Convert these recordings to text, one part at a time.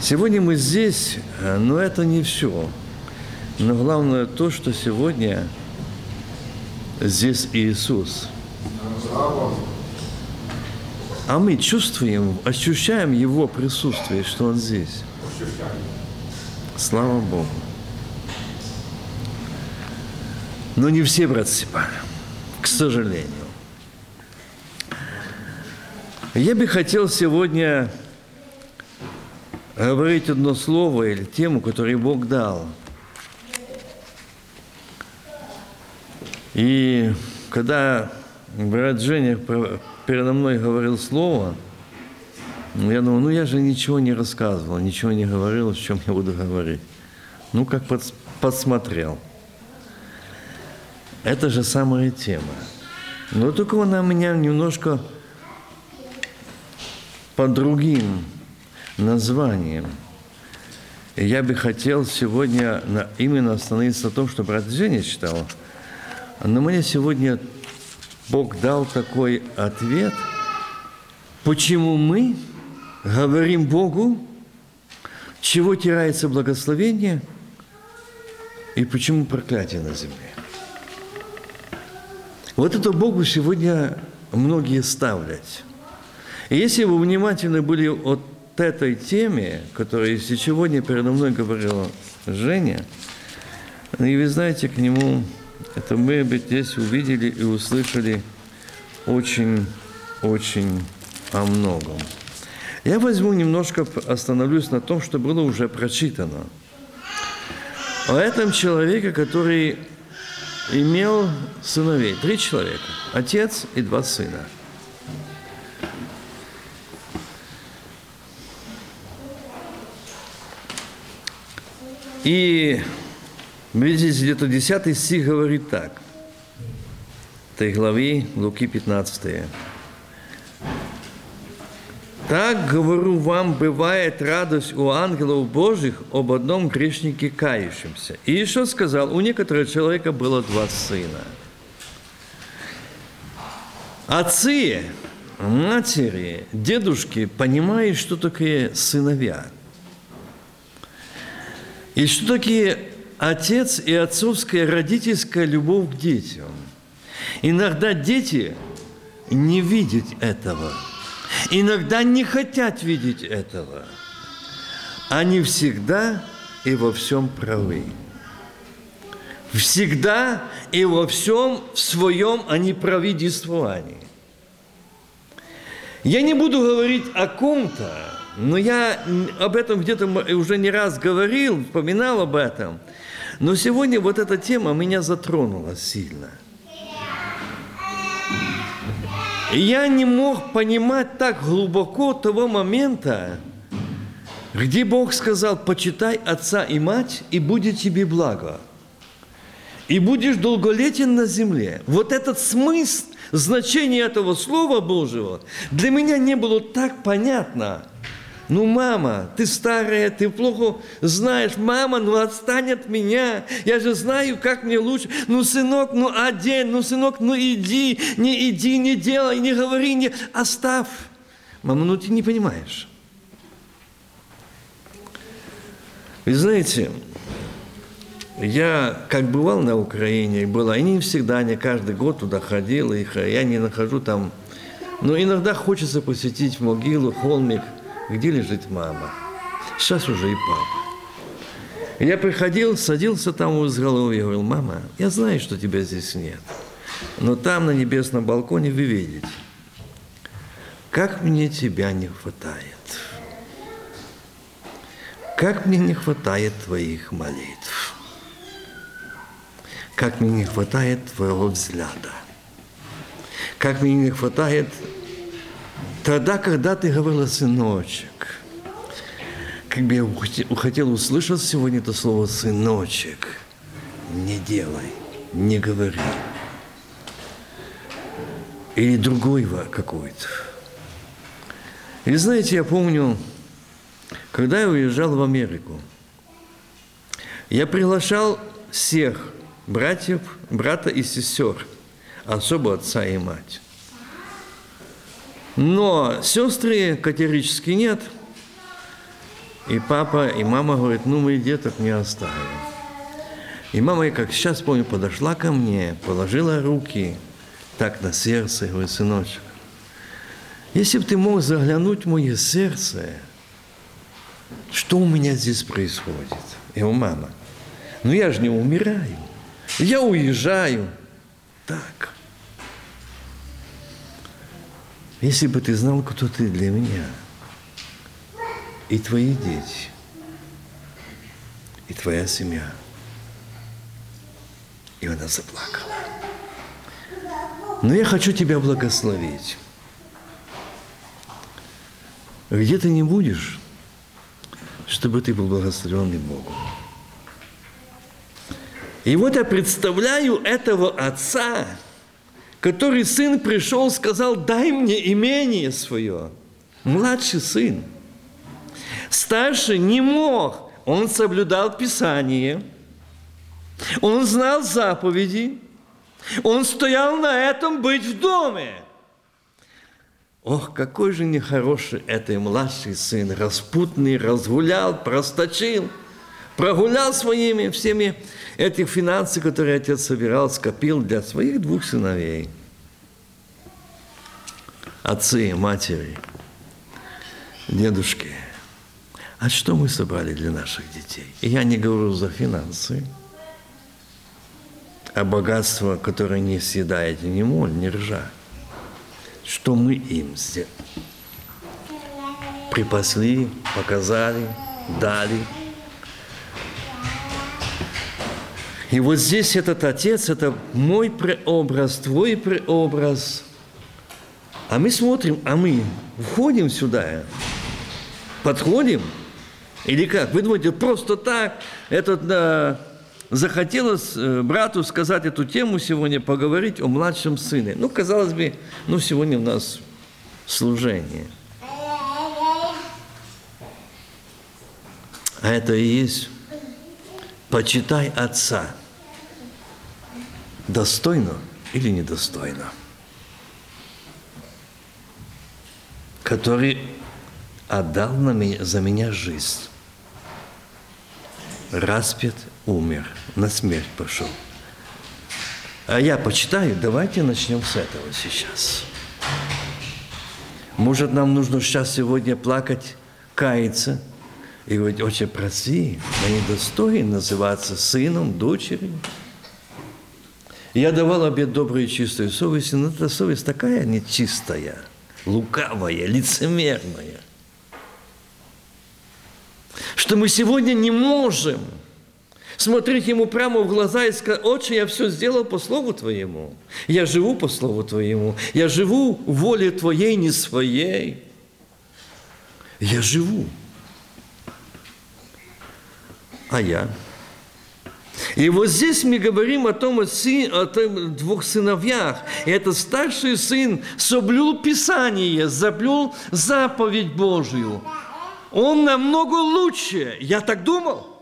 Сегодня мы здесь, э, но это не все. Но главное то, что сегодня здесь Иисус. А мы чувствуем, ощущаем Его присутствие, что Он здесь. Слава Богу. Но не все, брат Степан, к сожалению. Я бы хотел сегодня говорить одно слово или тему, которую Бог дал. И когда брат Женя передо мной говорил слово, я думал, ну я же ничего не рассказывал, ничего не говорил, о чем я буду говорить. Ну, как подсмотрел. Это же самая тема. Но только она меня немножко под другим названием. И я бы хотел сегодня именно остановиться на том, что брат Женя читал. Но мне сегодня Бог дал такой ответ, почему мы говорим Богу, чего теряется благословение и почему проклятие на земле. Вот это Богу сегодня многие ставлять. И если вы внимательны были от этой теме, которая сегодня передо мной говорила Женя, и вы знаете, к нему, это мы здесь увидели и услышали очень-очень о многом. Я возьму немножко, остановлюсь на том, что было уже прочитано. О этом человеке, который имел сыновей. Три человека. Отец и два сына – И видите, где-то 10 стих говорит так. Этой главе Луки 15. Так, говорю вам, бывает радость у ангелов Божьих об одном грешнике кающемся. И еще сказал, у некоторого человека было два сына. Отцы, матери, дедушки понимают, что такое сыновья – и что такие отец и отцовская родительская любовь к детям? Иногда дети не видят этого. Иногда не хотят видеть этого. Они всегда и во всем правы. Всегда и во всем в своем они правительствовании. Я не буду говорить о ком-то, но я об этом где-то уже не раз говорил, вспоминал об этом. Но сегодня вот эта тема меня затронула сильно. И я не мог понимать так глубоко того момента, где Бог сказал, почитай отца и мать, и будет тебе благо. И будешь долголетен на земле. Вот этот смысл, значение этого Слова Божьего для меня не было так понятно – ну, мама, ты старая, ты плохо знаешь. Мама, ну отстань от меня. Я же знаю, как мне лучше. Ну, сынок, ну одень. Ну, сынок, ну иди. Не иди, не делай, не говори, не оставь. Мама, ну ты не понимаешь. Вы знаете, я как бывал на Украине, была, и не всегда, не каждый год туда ходил, и я не нахожу там. Но иногда хочется посетить могилу, холмик – где лежит мама. Сейчас уже и папа. Я приходил, садился там у изголовья, говорил, мама, я знаю, что тебя здесь нет, но там на небесном балконе вы видите, как мне тебя не хватает. Как мне не хватает твоих молитв. Как мне не хватает твоего взгляда. Как мне не хватает Тогда, когда ты говорила, сыночек, как бы я хотел услышать сегодня это слово «сыночек», не делай, не говори. Или другого какой-то. И знаете, я помню, когда я уезжал в Америку, я приглашал всех братьев, брата и сестер, особо отца и мать. Но сестры категорически нет. И папа, и мама говорят, ну мы деток не оставим. И мама, как сейчас помню, подошла ко мне, положила руки так на сердце, и говорит, сыночек, если бы ты мог заглянуть в мое сердце, что у меня здесь происходит? Я говорю, мама, ну я же не умираю, я уезжаю. Так. Если бы ты знал, кто ты для меня, и твои дети, и твоя семья. И она заплакала. Но я хочу тебя благословить. Где ты не будешь, чтобы ты был благословенный Богом. И вот я представляю этого отца, который сын пришел, сказал, дай мне имение свое. Младший сын. Старший не мог. Он соблюдал Писание. Он знал заповеди. Он стоял на этом быть в доме. Ох, какой же нехороший это младший сын, распутный, разгулял, просточил, прогулял своими всеми этих финансов, которые отец собирал, скопил для своих двух сыновей. Отцы, матери, дедушки. А что мы собрали для наших детей? И я не говорю за финансы, а богатство, которое не съедает ни моль, ни ржа что мы им припасли, показали, дали. И вот здесь этот отец, это мой преобраз, твой преобраз. А мы смотрим, а мы входим сюда, подходим, или как? Вы думаете, просто так, этот да, захотелось э, брату сказать эту тему сегодня, поговорить о младшем сыне. Ну, казалось бы, ну, сегодня у нас служение. А это и есть почитай отца. Достойно или недостойно. Который отдал на меня, за меня жизнь. Распят умер, на смерть пошел. А я почитаю, давайте начнем с этого сейчас. Может, нам нужно сейчас сегодня плакать, каяться и говорить, отче, прости, я недостоин называться сыном, дочерью. Я давал обед доброй и чистой совести, но эта совесть такая нечистая, лукавая, лицемерная, что мы сегодня не можем – смотреть ему прямо в глаза и сказать, «Отче, я все сделал по Слову Твоему. Я живу по Слову Твоему. Я живу воле Твоей, не своей. Я живу. А я? И вот здесь мы говорим о том, о, сын, о том двух сыновьях. И этот старший сын соблюл Писание, заблюл заповедь Божию. Он намного лучше. Я так думал.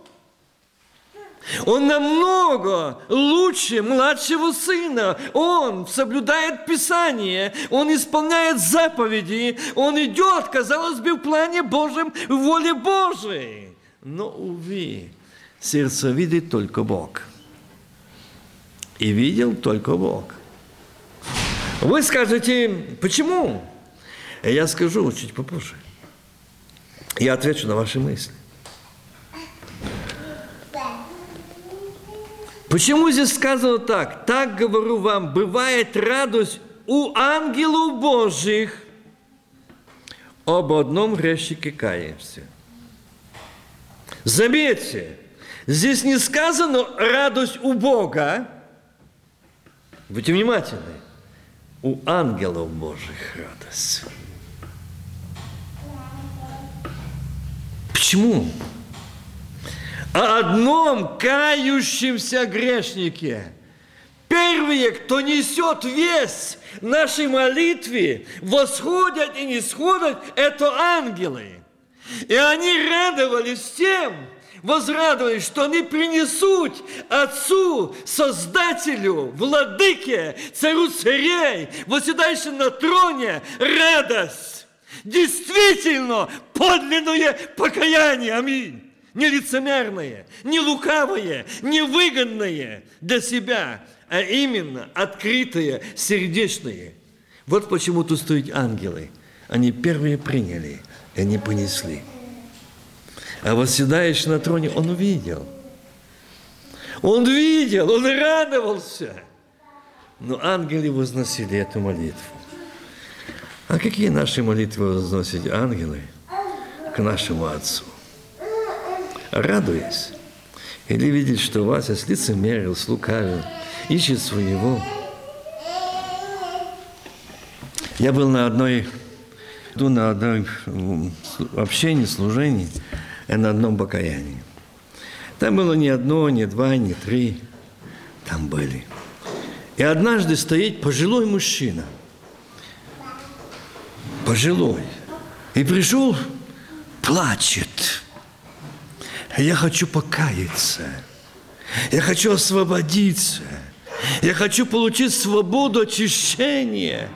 Он намного лучше младшего сына. Он соблюдает Писание, он исполняет заповеди, он идет, казалось бы, в плане Божьем, в воле Божией. Но, увы, сердце видит только Бог. И видел только Бог. Вы скажете, почему? Я скажу чуть попозже. Я отвечу на ваши мысли. Почему здесь сказано так? Так говорю вам, бывает радость у ангелов Божьих об одном грешнике каемся. Заметьте, здесь не сказано радость у Бога. Будьте внимательны. У ангелов Божьих радость. Почему? о одном кающемся грешнике. Первые, кто несет вес нашей молитве, восходят и не сходят, это ангелы. И они радовались тем, возрадовались, что они принесут Отцу, Создателю, Владыке, Царю царей, восседающему на троне, радость. действительно подлинное покаяние. Аминь. Не лицемерное, не лукавое, не выгодное для себя, а именно открытое, сердечное. Вот почему тут стоят ангелы. Они первые приняли, и они понесли. А восседающий на троне, он увидел. Он видел, он радовался. Но ангелы возносили эту молитву. А какие наши молитвы возносят ангелы к нашему Отцу? Радуясь. Или видеть, что Вася с лицемерил, слукавил, ищет своего. Я был на одной, на одной общении, служении, на одном покаянии. Там было не одно, не два, не три. Там были. И однажды стоит пожилой мужчина. Пожилой. И пришел, плачет. Я хочу покаяться. Я хочу освободиться. Я хочу получить свободу очищения.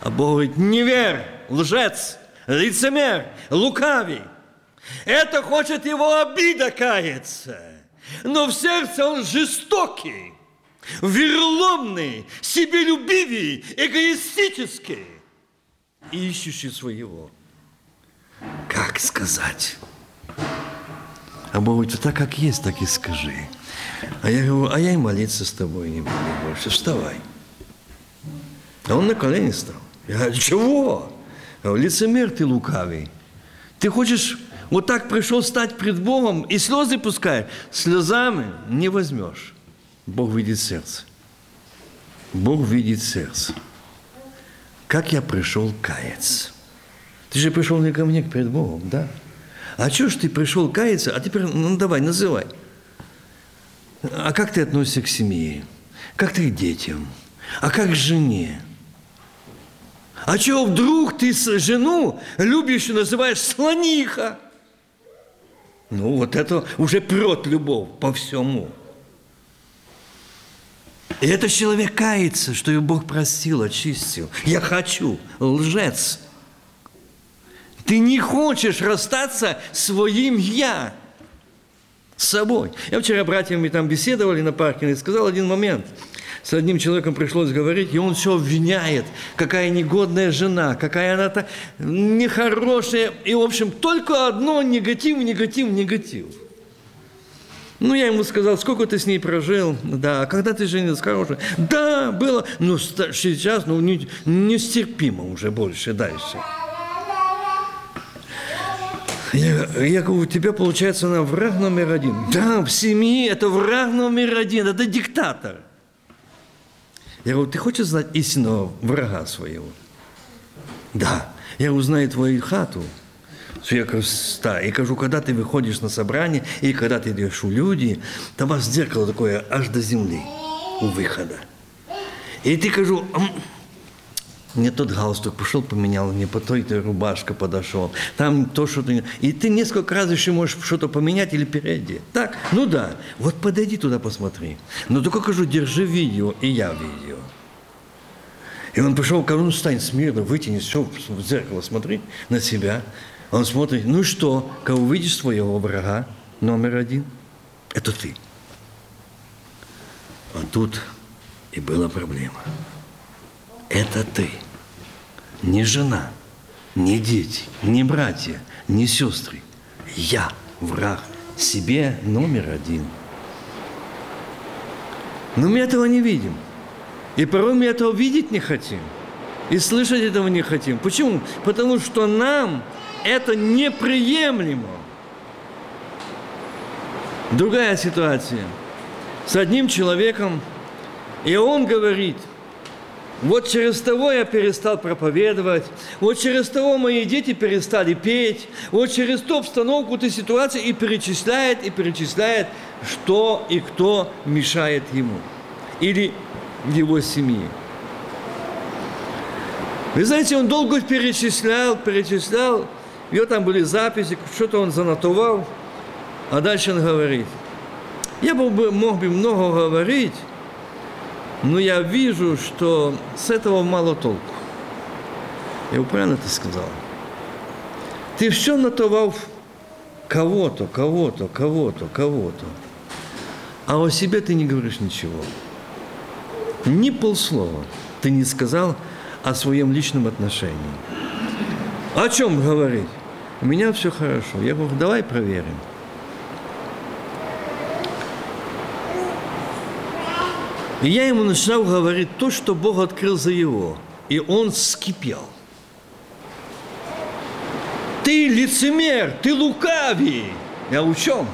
А Бог говорит, невер, лжец, лицемер, лукавый. Это хочет его обида каяться. Но в сердце он жестокий, верломный, себелюбивый, эгоистический, ищущий своего. Как сказать? А Бог так как есть, так и скажи. А я говорю, а я и молиться с тобой не буду больше. Вставай. А он на колени стал. Я говорю, чего? Я говорю, лицемер ты лукавый. Ты хочешь вот так пришел стать пред Богом и слезы пускай. Слезами не возьмешь. Бог видит сердце. Бог видит сердце. Как я пришел каяться? Ты же пришел не ко мне, перед Богом, да? А что ж ты пришел каяться, а теперь, ну давай, называй. А как ты относишься к семье? Как ты к детям? А как к жене? А чего вдруг ты жену любишь и называешь слониха? Ну, вот это уже прет любовь по всему. И этот человек кается, что его Бог простил, очистил. Я хочу, лжец. Ты не хочешь расстаться своим «я», с собой. Я вчера братьями там беседовали на паркинге и сказал один момент – с одним человеком пришлось говорить, и он все обвиняет, какая негодная жена, какая она-то нехорошая. И, в общем, только одно – негатив, негатив, негатив. Ну, я ему сказал, сколько ты с ней прожил? Да, а когда ты женился, хорошая? Да, было. Ну, сейчас, ну, не, нестерпимо уже больше дальше. Я, я говорю, у тебя, получается, она враг номер один. Да, в семье это враг номер один, это диктатор. Я говорю, ты хочешь знать истинного врага своего? Да. Я узнаю твою хату, свою красота. И кажу, когда ты выходишь на собрание, и когда ты идешь у люди, там у вас зеркало такое аж до земли у выхода. И ты кажу, не тот галстук пошел, поменял, не по той той рубашка подошел. Там то, что ты... И ты несколько раз еще можешь что-то поменять или переодеть. Так? Ну да. Вот подойди туда, посмотри. Но только кажу, держи видео, и я видео. И он пришел ко мне, стань смирно, вытяни все в зеркало, смотри на себя. Он смотрит, ну что, кого увидишь своего врага, номер один, это ты. А тут и была проблема. Это ты. Не жена, не дети, не братья, не сестры. Я враг себе номер один. Но мы этого не видим. И порой мы этого видеть не хотим. И слышать этого не хотим. Почему? Потому что нам это неприемлемо. Другая ситуация. С одним человеком, и он говорит, вот через того я перестал проповедовать, вот через того мои дети перестали петь, вот через ту обстановку, ту ситуацию, и перечисляет, и перечисляет, что и кто мешает ему. Или его семьи. Вы знаете, он долго перечислял, перечислял, у него там были записи, что-то он занотовал, а дальше он говорит, я бы, мог бы много говорить, но я вижу, что с этого мало толку. Я правильно ты сказал? Ты все натовал кого-то, кого-то, кого-то, кого-то. А о себе ты не говоришь ничего. Ни полслова ты не сказал о своем личном отношении. О чем говорить? У меня все хорошо. Я говорю, давай проверим. И я ему начинал говорить то, что Бог открыл за его. И он скипел. Ты лицемер, ты лукавый. Я в чем?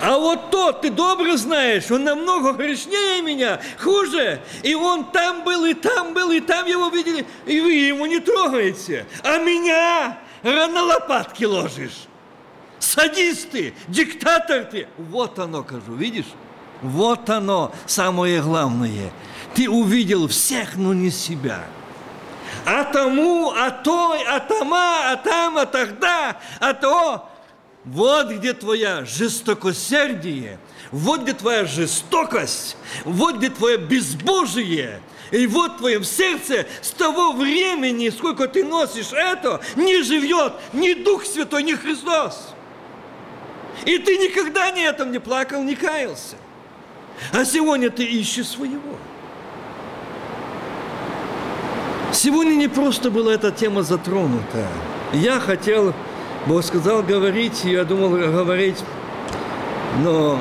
А вот тот, ты добро знаешь, он намного грешнее меня, хуже. И он там был, и там был, и там его видели, и вы ему не трогаете. А меня на лопатки ложишь. Садисты, диктатор ты. Вот оно, кажу, видишь? Вот оно, самое главное. Ты увидел всех, но не себя. А тому, а той, а тома, а там, а тогда, а то. Вот где твоя жестокосердие, вот где твоя жестокость, вот где твое безбожие. И вот в твоем сердце с того времени, сколько ты носишь это, не живет ни Дух Святой, ни Христос. И ты никогда ни этом не плакал, не каялся. А сегодня ты ищешь своего. Сегодня не просто была эта тема затронута. Я хотел, Бог сказал говорить, я думал говорить, но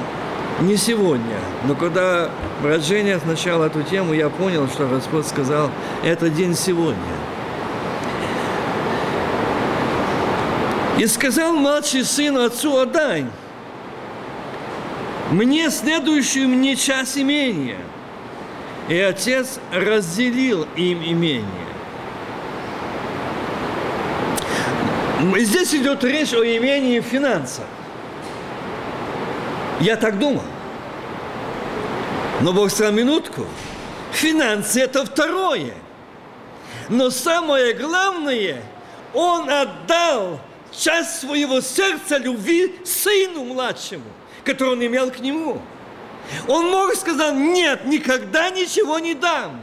не сегодня. Но когда брат Женя начал эту тему, я понял, что Господь сказал, это день сегодня. И сказал младший сын отцу отдай мне следующую мне час имения. И отец разделил им имение. Здесь идет речь о имении финансов. Я так думал. Но Бог сказал, минутку, финансы – это второе. Но самое главное, Он отдал часть своего сердца любви сыну младшему – который он имел к нему. Он мог сказать, нет, никогда ничего не дам.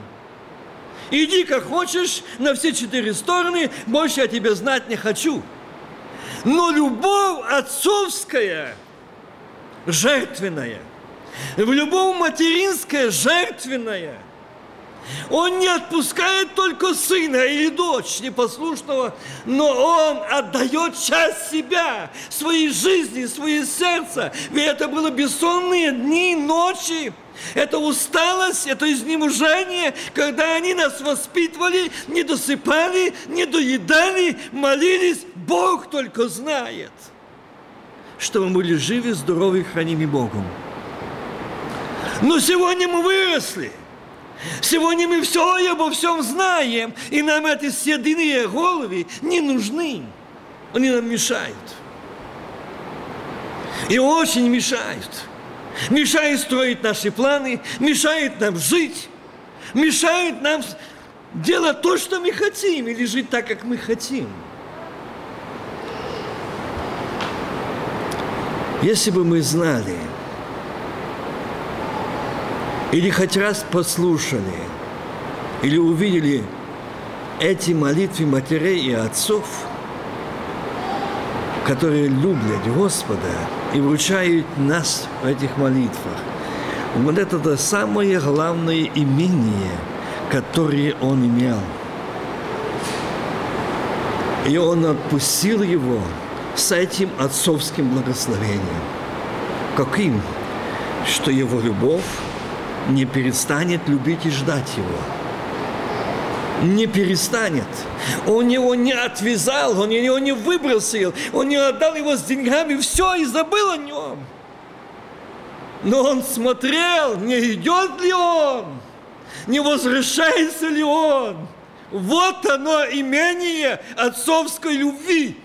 Иди как хочешь на все четыре стороны, больше я тебя знать не хочу. Но любовь отцовская, жертвенная, в любовь материнская, жертвенная – он не отпускает только сына или дочь непослушного, но он отдает часть себя, своей жизни, свое сердце. Ведь это было бессонные дни, ночи. Это усталость, это изнеможение, когда они нас воспитывали, не досыпали, не доедали, молились. Бог только знает, что мы были живы, здоровы, хранимы Богом. Но сегодня мы выросли – Сегодня мы все обо всем знаем, и нам эти седые головы не нужны. Они нам мешают. И очень мешают. Мешают строить наши планы, мешают нам жить, мешают нам делать то, что мы хотим, или жить так, как мы хотим. Если бы мы знали, или хоть раз послушали, или увидели эти молитвы матерей и отцов, которые любят Господа и вручают нас в этих молитвах. Вот это то самое главное имение, которое он имел. И он отпустил его с этим отцовским благословением. Каким? Что его любовь не перестанет любить и ждать его. Не перестанет. Он его не отвязал, он его не выбросил, он не отдал его с деньгами, все, и забыл о нем. Но он смотрел, не идет ли он, не возвращается ли он. Вот оно имение отцовской любви.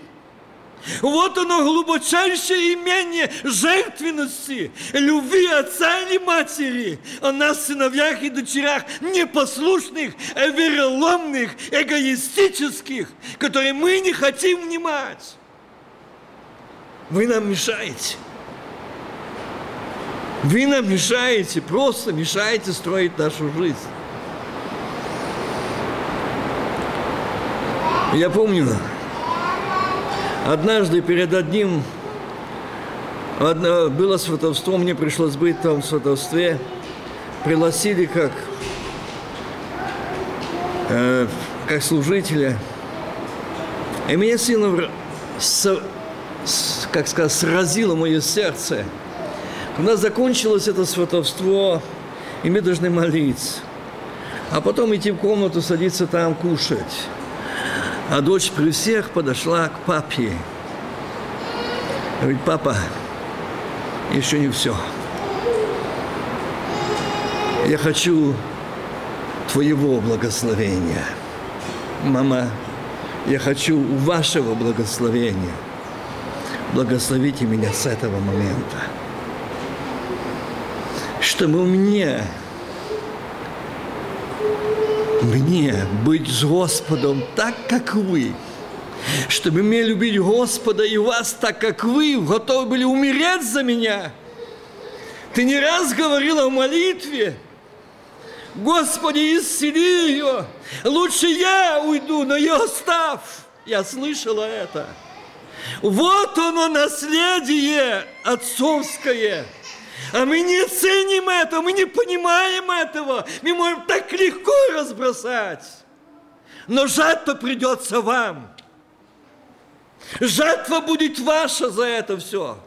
Вот оно глубочайшее имение жертвенности, любви отца или матери о нас, сыновьях и дочерях, непослушных, вероломных, эгоистических, которые мы не хотим внимать. Вы нам мешаете. Вы нам мешаете, просто мешаете строить нашу жизнь. Я помню, Однажды перед одним одно, было сватовство, мне пришлось быть там в сватовстве. Пригласили как, э, как служителя. И меня сильно, с, с, как сказать, сразило мое сердце. Когда закончилось это сватовство, и мы должны молиться. А потом идти в комнату, садиться там, кушать. А дочь при всех подошла к папе. Говорит, папа, еще не все. Я хочу твоего благословения. Мама, я хочу вашего благословения. Благословите меня с этого момента. Чтобы мне мне быть с Господом так, как вы. Чтобы мне любить Господа и вас так, как вы, готовы были умереть за меня. Ты не раз говорила в молитве, Господи, исцели ее. Лучше я уйду, но ее оставь. Я слышала это. Вот оно наследие отцовское – а мы не ценим это, мы не понимаем этого. Мы можем так легко разбросать. Но жатва придется вам. Жатва будет ваша за это все.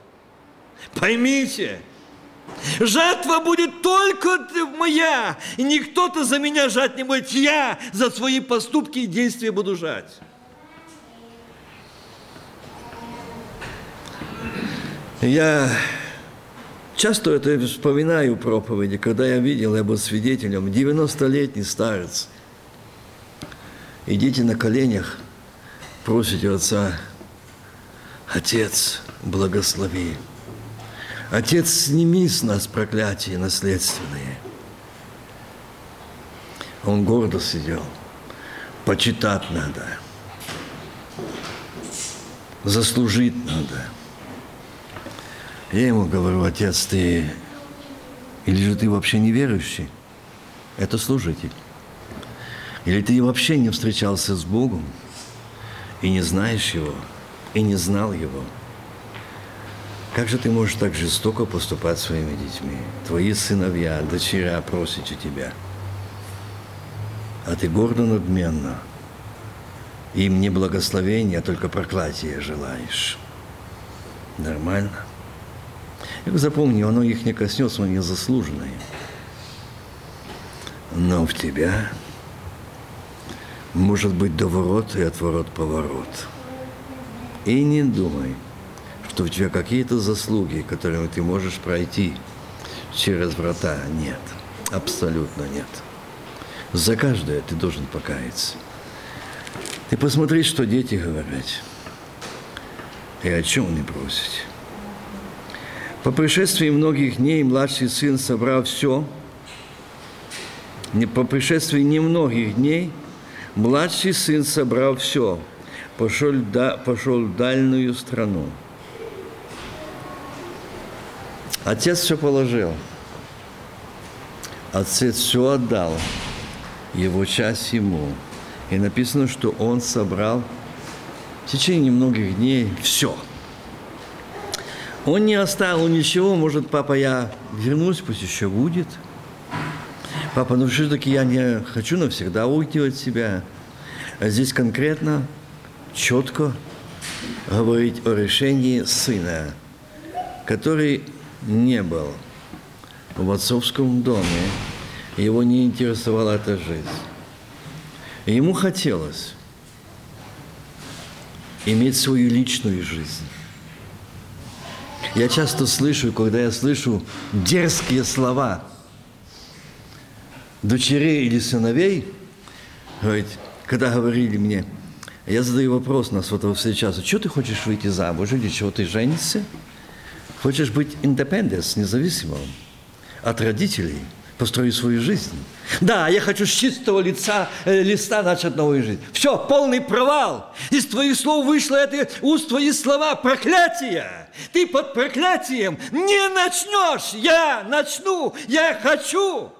Поймите, жатва будет только моя, и никто-то за меня жать не будет. Я за свои поступки и действия буду жать. Я Часто это вспоминаю проповеди, когда я видел, я был свидетелем, 90-летний старец. Идите на коленях, просите Отца, Отец, благослови. Отец, сними с нас проклятия наследственные. Он гордо сидел. Почитать надо. Заслужить надо – я ему говорю, отец, ты или же ты вообще неверующий? Это служитель. Или ты вообще не встречался с Богом и не знаешь Его, и не знал Его? Как же ты можешь так жестоко поступать своими детьми? Твои сыновья, дочеря просят у тебя. А ты гордо надменно. Им не благословение, а только проклятие желаешь. Нормально? И запомни, оно их не коснется, оно незаслуженное. Но в тебя может быть доворот и отворот-поворот. И не думай, что у тебя какие-то заслуги, которыми ты можешь пройти через врата. Нет, абсолютно нет. За каждое ты должен покаяться. Ты посмотри, что дети говорят. И о чем они просят. По пришествии многих дней младший сын собрал все. По пришествии немногих дней младший сын собрал все, пошел, да, пошел в дальнюю страну. Отец все положил. Отец все отдал, его часть ему. И написано, что он собрал в течение многих дней все – он не оставил ничего, может, папа, я вернусь, пусть еще будет. Папа, ну все-таки я не хочу навсегда уйти от себя. А здесь конкретно, четко говорить о решении сына, который не был в отцовском доме, его не интересовала эта жизнь. ему хотелось иметь свою личную жизнь. Я часто слышу, когда я слышу дерзкие слова дочерей или сыновей, говорит, когда говорили мне, я задаю вопрос на вот сейчас, что ты хочешь выйти замуж или чего ты женишься? Хочешь быть independent, независимым от родителей – построю свою жизнь. Да, я хочу с чистого лица, э, листа начать новую жизнь. Все, полный провал. Из твоих слов вышло это, уст твои слова, проклятие. Ты под проклятием не начнешь. Я начну, я хочу.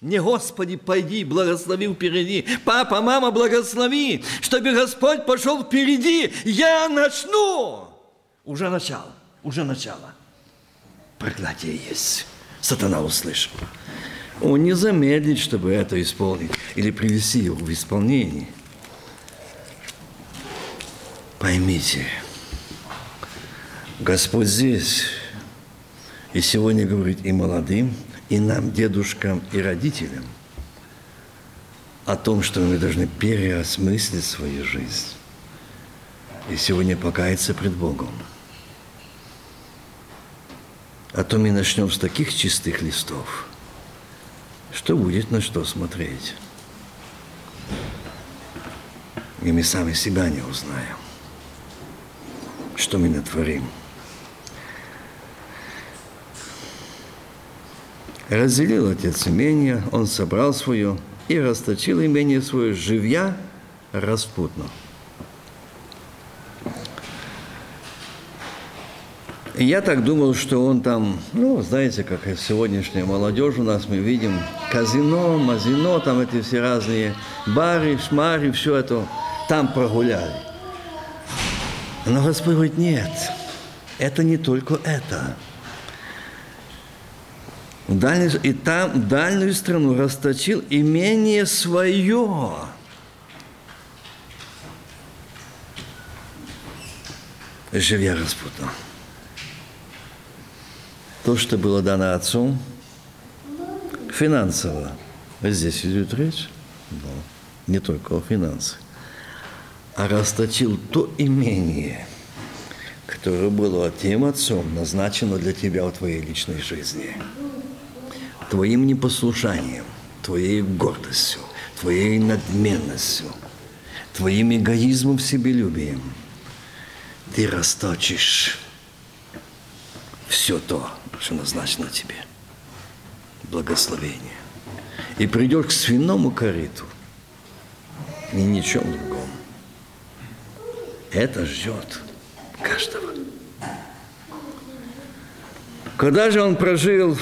Не Господи, пойди, благослови впереди. Папа, мама, благослови, чтобы Господь пошел впереди. Я начну. Уже начало, уже начало. Проклятие есть. Сатана услышал. Он не замедлит, чтобы это исполнить или привести его в исполнение. Поймите, Господь здесь и сегодня говорит и молодым, и нам, дедушкам и родителям, о том, что мы должны переосмыслить свою жизнь и сегодня покаяться пред Богом. А то мы начнем с таких чистых листов, что будет на что смотреть. И мы сами себя не узнаем, что мы натворим. Разделил отец имение, он собрал свое и расточил имение свое, живя распутно. И я так думал, что он там, ну, знаете, как и сегодняшняя молодежь у нас, мы видим казино, мазино, там эти все разные бары, шмари, все это там прогуляли. Но Господь говорит, нет, это не только это. В дальнюю, и там в дальнюю страну расточил имение свое. Живя распутно. То, что было дано отцу, финансово. Здесь идет речь, но не только о финансах. А расточил то имение, которое было тем отцом назначено для тебя в твоей личной жизни твоим непослушанием, твоей гордостью, твоей надменностью, твоим эгоизмом, себелюбием ты расточишь все то, что назначено тебе. Благословение. И придешь к свиному корыту и ничем другом. Это ждет каждого. Когда же он прожил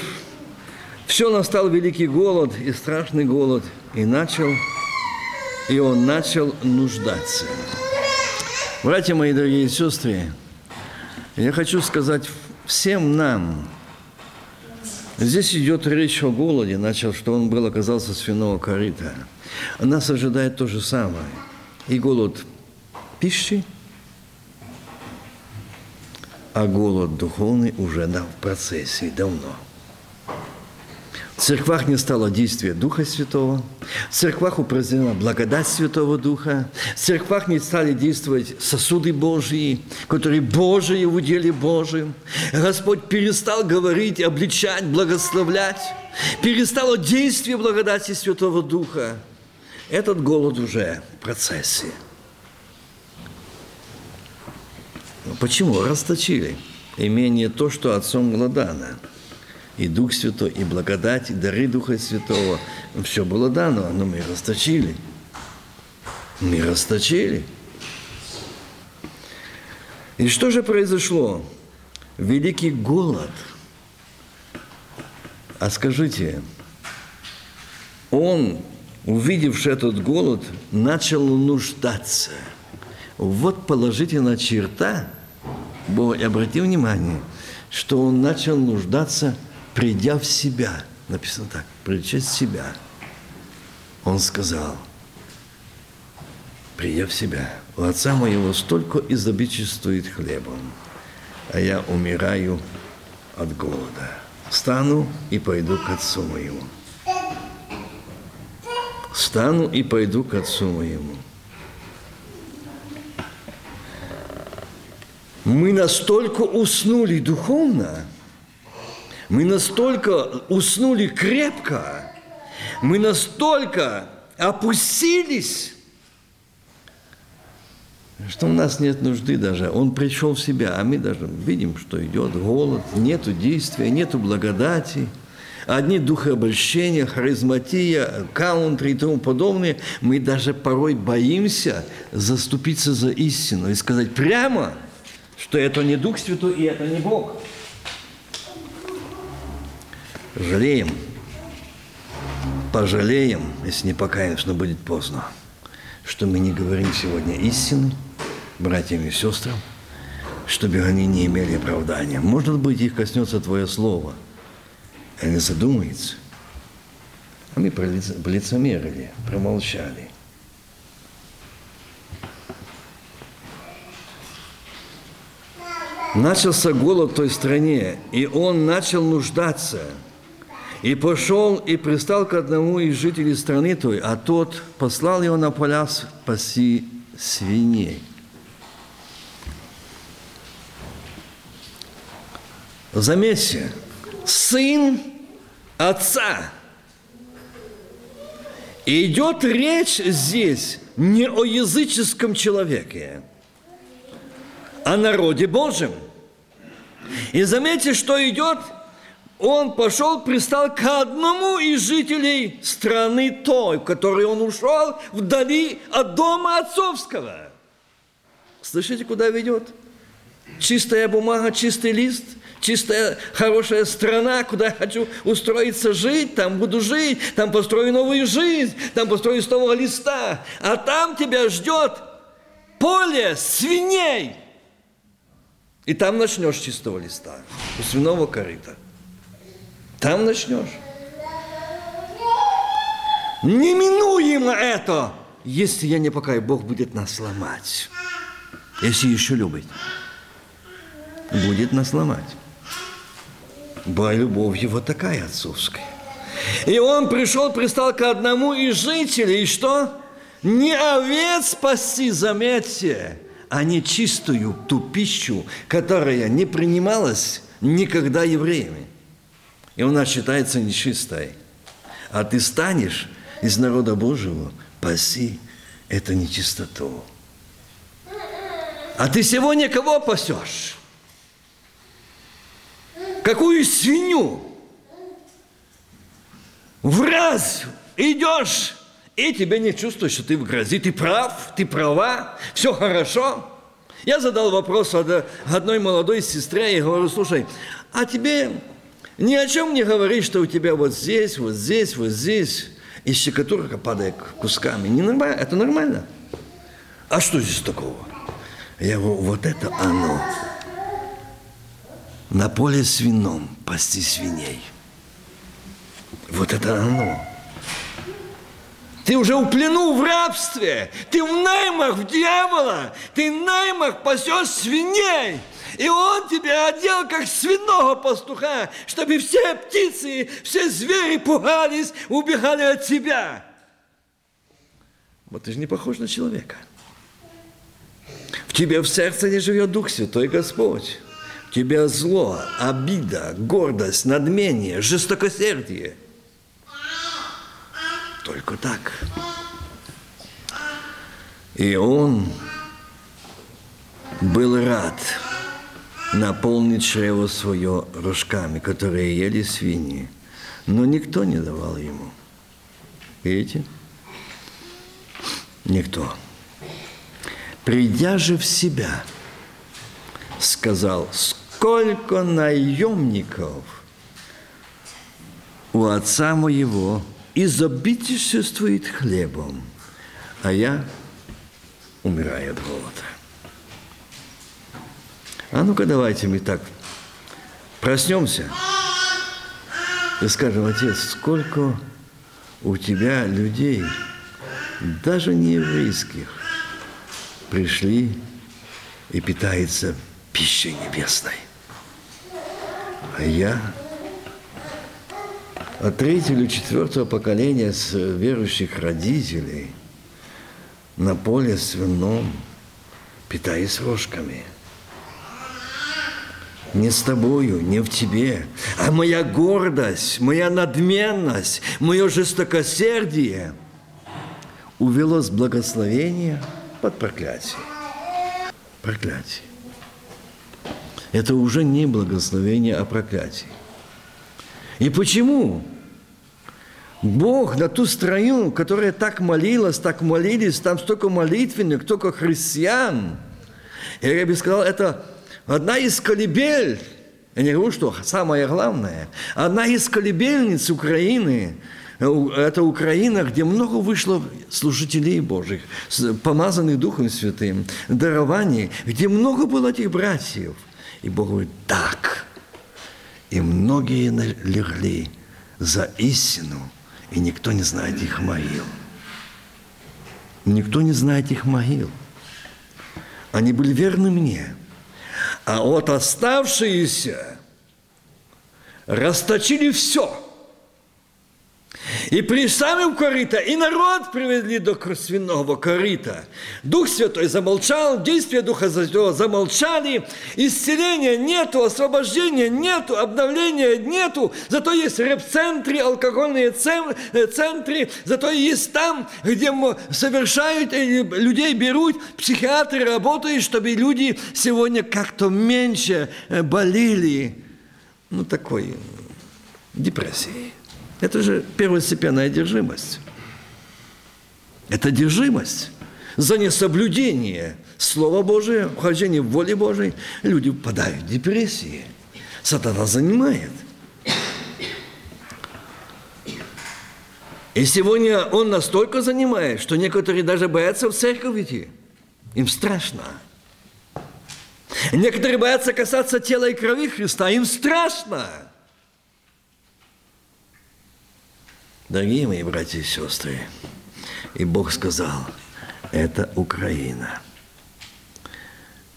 все настал великий голод и страшный голод, и начал, и он начал нуждаться. Братья мои, дорогие сестры, я хочу сказать всем нам, здесь идет речь о голоде, начал, что он был, оказался свиного корыта. Нас ожидает то же самое. И голод пищи, а голод духовный уже да, в процессе давно – церквах не стало действия Духа Святого. В церквах упразднена благодать Святого Духа. В церквах не стали действовать сосуды Божьи, которые Божии в уделе Божьем. Господь перестал говорить, обличать, благословлять. Перестало действие благодати Святого Духа. Этот голод уже в процессе. Почему? Расточили имение то, что отцом было дано – и Дух Святой, и благодать, и дары Духа Святого. Все было дано, но мы расточили. Мы расточили. И что же произошло? Великий голод. А скажите, он, увидевший этот голод, начал нуждаться. Вот положительная черта, Бог, обрати внимание, что он начал нуждаться – придя в себя, написано так, придя в себя, он сказал, придя в себя, у отца моего столько изобичествует хлебом, а я умираю от голода. Стану и пойду к отцу моему. Стану и пойду к отцу моему. Мы настолько уснули духовно – мы настолько уснули крепко, мы настолько опустились, что у нас нет нужды даже. Он пришел в себя, а мы даже видим, что идет голод, нету действия, нету благодати. Одни духообольщения, харизматия, каунтри и тому подобное. Мы даже порой боимся заступиться за истину и сказать прямо, что это не Дух Святой и это не Бог жалеем. пожалеем, если не покаемся, но будет поздно, что мы не говорим сегодня истину братьям и сестрам, чтобы они не имели оправдания. Может быть, их коснется Твое Слово, они задумаются. А мы полицемерили, промолчали. Начался голод в той стране, и он начал нуждаться. И пошел и пристал к одному из жителей страны той, а тот послал его на поля спаси свиней. Заметьте, сын отца. Идет речь здесь не о языческом человеке, о народе Божьем. И заметьте, что идет, он пошел, пристал к одному из жителей страны той, в которой он ушел вдали от дома отцовского. Слышите, куда ведет? Чистая бумага, чистый лист – чистая, хорошая страна, куда я хочу устроиться жить, там буду жить, там построю новую жизнь, там построю с того листа, а там тебя ждет поле свиней. И там начнешь чистого листа, у свиного корыта. Там начнешь. Неминуемо это, если я не покаю, Бог будет нас ломать. Если еще любит, будет нас ломать. Была любовь его такая отцовская. И он пришел, пристал к одному из жителей, и что? Не овец спасти, заметьте, а не чистую ту пищу, которая не принималась никогда евреями. И она считается нечистой. А ты станешь из народа Божьего, паси это нечистоту. А ты сегодня кого пасешь? какую свинью. В раз идешь, и тебе не чувствуешь, что ты в грозе. Ты прав, ты права, все хорошо. Я задал вопрос одной молодой сестре и говорю, слушай, а тебе ни о чем не говоришь, что у тебя вот здесь, вот здесь, вот здесь, и щекотурка падает кусками. Не нормально, это нормально. А что здесь такого? Я говорю, вот это оно на поле свином пасти свиней. Вот это оно. Ты уже в плену, в рабстве, ты в наймах в дьявола, ты в наймах пасешь свиней. И он тебя одел, как свиного пастуха, чтобы все птицы, все звери пугались, убегали от тебя. Вот ты же не похож на человека. В тебе в сердце не живет Дух Святой Господь тебя зло, обида, гордость, надмение, жестокосердие. Только так. И он был рад наполнить чрево свое рожками, которые ели свиньи, но никто не давал ему. Видите? Никто. Придя же в себя, сказал, сколько наемников у отца моего изобитешествует хлебом, а я умираю от голода. А ну-ка давайте мы так проснемся и скажем, отец, сколько у тебя людей, даже не еврейских, пришли и питаются пищей небесной. А я от третьего или четвертого поколения с верующих родителей на поле свином питаюсь рожками. Не с тобою, не в тебе, а моя гордость, моя надменность, мое жестокосердие увело с благословения под проклятие. Проклятие это уже не благословение, а проклятие. И почему? Бог на ту страну, которая так молилась, так молились, там столько молитвенных, столько христиан. Я бы сказал, это одна из колебель, я не говорю, что самое главное, одна из колебельниц Украины Это Украина, где много вышло служителей Божьих, помазанных Духом Святым, дарований, где много было этих братьев. И Бог говорит, так. И многие легли за истину, и никто не знает их могил. Никто не знает их могил. Они были верны мне. А вот оставшиеся расточили все – и присами в корита, и народ привели до свиного корита. Дух Святой замолчал, действия Духа Святого замолчали, исцеления нету, освобождения нету, обновления нету, зато есть реп-центры, алкогольные э, центры, зато есть там, где совершают, людей берут, психиатры работают, чтобы люди сегодня как-то меньше э, болели. Ну, такой депрессии. Это же первостепенная одержимость. Это одержимость за несоблюдение Слова Божия, вхождение в воле Божией. Люди впадают в депрессии. Сатана занимает. И сегодня он настолько занимает, что некоторые даже боятся в церковь идти. Им страшно. Некоторые боятся касаться тела и крови Христа. Им страшно. Дорогие мои братья и сестры, и Бог сказал, это Украина.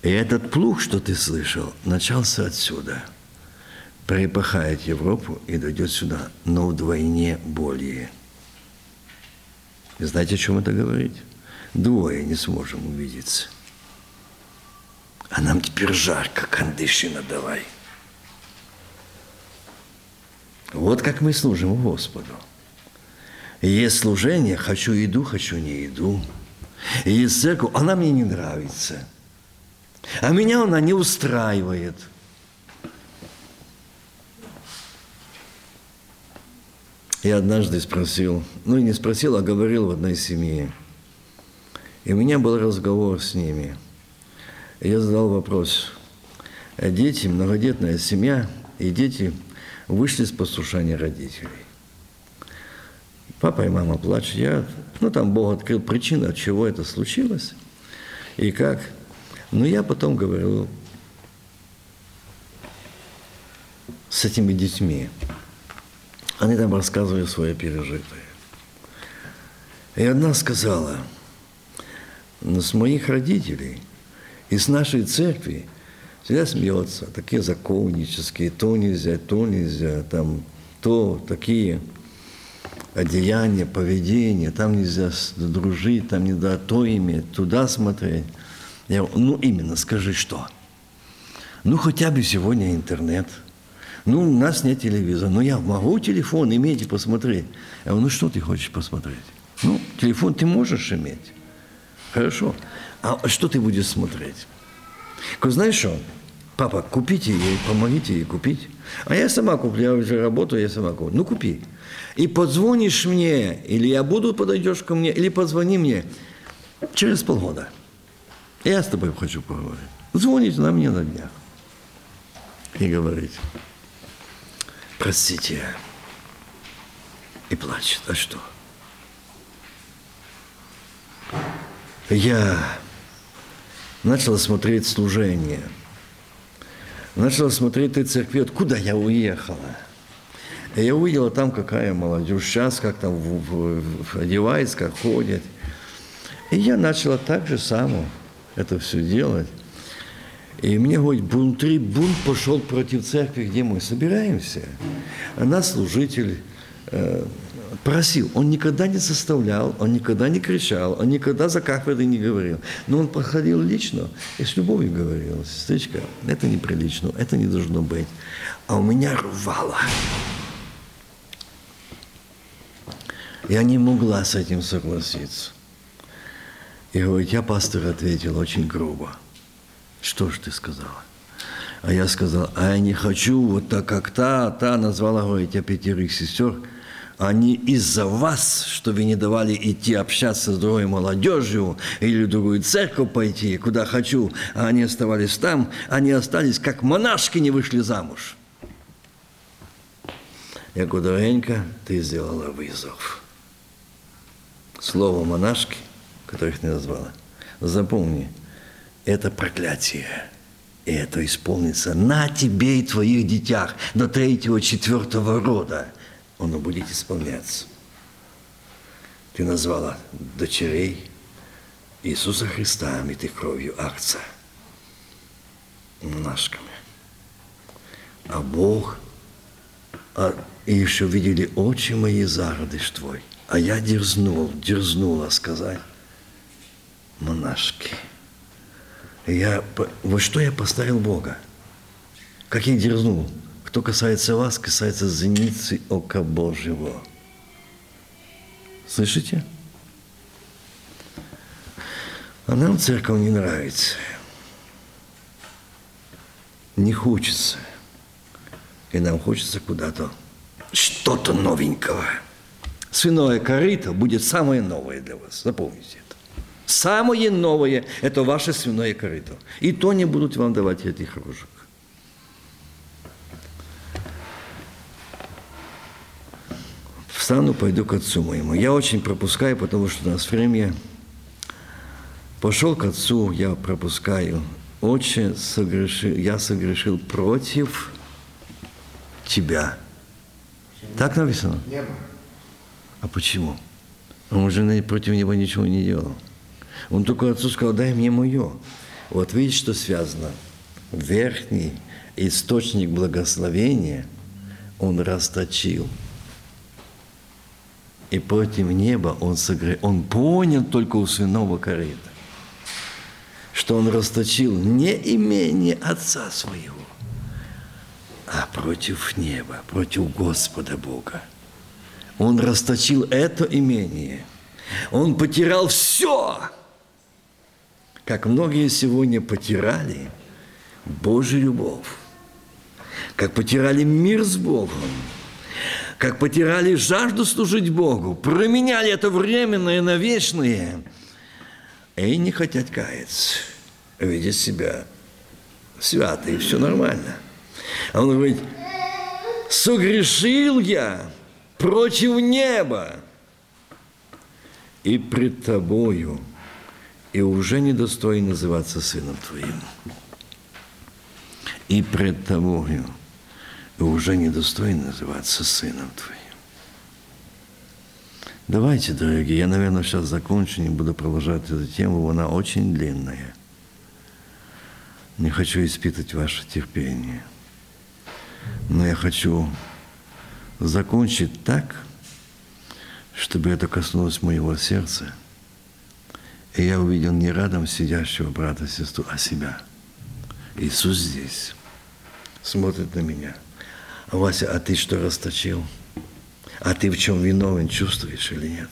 И этот плуг, что ты слышал, начался отсюда. Перепахает Европу и дойдет сюда, но вдвойне более. И знаете, о чем это говорит? Двое не сможем увидеться. А нам теперь жарко, кондишина давай. Вот как мы служим Господу. Есть служение, хочу иду, хочу не иду. Есть церковь, она мне не нравится. А меня она не устраивает. Я однажды спросил, ну и не спросил, а говорил в одной семье. И у меня был разговор с ними. Я задал вопрос. Дети, многодетная семья, и дети вышли с послушания родителей. Папа и мама плачут. Я, ну, там Бог открыл причину, от чего это случилось и как. Но я потом говорю с этими детьми. Они там рассказывали свои пережитые. И одна сказала, но с моих родителей и с нашей церкви всегда смеется, такие законнические, то нельзя, то нельзя, там, то, такие – одеяние, поведение, там нельзя дружить, там не да то иметь, туда смотреть. Я говорю, ну именно, скажи что? Ну хотя бы сегодня интернет. Ну, у нас нет телевизора. Но я могу телефон иметь и посмотреть. Я говорю, ну что ты хочешь посмотреть? Ну, телефон ты можешь иметь. Хорошо. А что ты будешь смотреть? Знаешь что? Папа, купите ей, помогите ей купить. А я сама куплю, я уже работаю, я сама куплю. Ну, купи и позвонишь мне, или я буду, подойдешь ко мне, или позвони мне через полгода. Я с тобой хочу поговорить. Звоните на мне на днях и говорить, простите, и плачет. А что? Я начал смотреть служение, начал смотреть этой церкви, откуда я уехала – я увидела там, какая молодежь сейчас, как там в, в, одевается, как ходит. И я начала так же само это все делать. И мне говорит, внутри бунт пошел против церкви, где мы собираемся. Она служитель э, просил. Он никогда не заставлял, он никогда не кричал, он никогда за кафедрой не говорил. Но он подходил лично и с любовью говорил, сестричка, это неприлично, это не должно быть. А у меня рвало. Я не могла с этим согласиться. И говорит, я пастор ответил очень грубо. Что ж ты сказала? А я сказал, а я не хочу, вот так как та, та назвала, говорит, я пятерых сестер, они из-за вас, что вы не давали идти общаться с другой молодежью или в другую церковь пойти, куда хочу, а они оставались там, они остались, как монашки не вышли замуж. як удовенько ты сделала вызов. Слово монашки, которых ты назвала, запомни, это проклятие. И это исполнится на тебе и твоих детях до третьего, четвертого рода. Оно будет исполняться. Ты назвала дочерей Иисуса Христа, омитых кровью акца, монашками. А Бог, а, и еще видели очи мои зародыш твой. А я дерзнул, дерзнула сказать, монашки. Я, вот что я поставил Бога? Как я дерзнул? Кто касается вас, касается зеницы ока Божьего. Слышите? А нам церковь не нравится. Не хочется. И нам хочется куда-то что-то новенького. Свиное корыто будет самое новое для вас. Запомните это. Самое новое – это ваше свиное корыто. И то не будут вам давать этих рожек. Встану, пойду к отцу моему. Я очень пропускаю, потому что у нас время. Пошел к отцу, я пропускаю. Отче, согрешил, я согрешил против тебя. Так написано? Небо. А почему? Он же против него ничего не делал. Он только отцу сказал, дай мне мое. Вот видите, что связано? Верхний источник благословения он расточил. И против неба он согре... Он понял только у свиного корыта, что он расточил не имение отца своего, а против неба, против Господа Бога. Он расточил это имение. Он потерял все, как многие сегодня потеряли Божью любовь, как потеряли мир с Богом, как потеряли жажду служить Богу, променяли это временное на вечное, и не хотят каяться, видят себя свято, все нормально. А он говорит, согрешил я против неба и пред тобою, и уже недостоин называться сыном твоим. И пред тобою, и уже недостоин называться сыном твоим. Давайте, дорогие, я, наверное, сейчас закончу, не буду продолжать эту тему, она очень длинная. Не хочу испытывать ваше терпение. Но я хочу закончить так, чтобы это коснулось моего сердца. И я увидел не рядом сидящего брата, сестру, а себя. Иисус здесь смотрит на меня. Вася, а ты что расточил? А ты в чем виновен, чувствуешь или нет?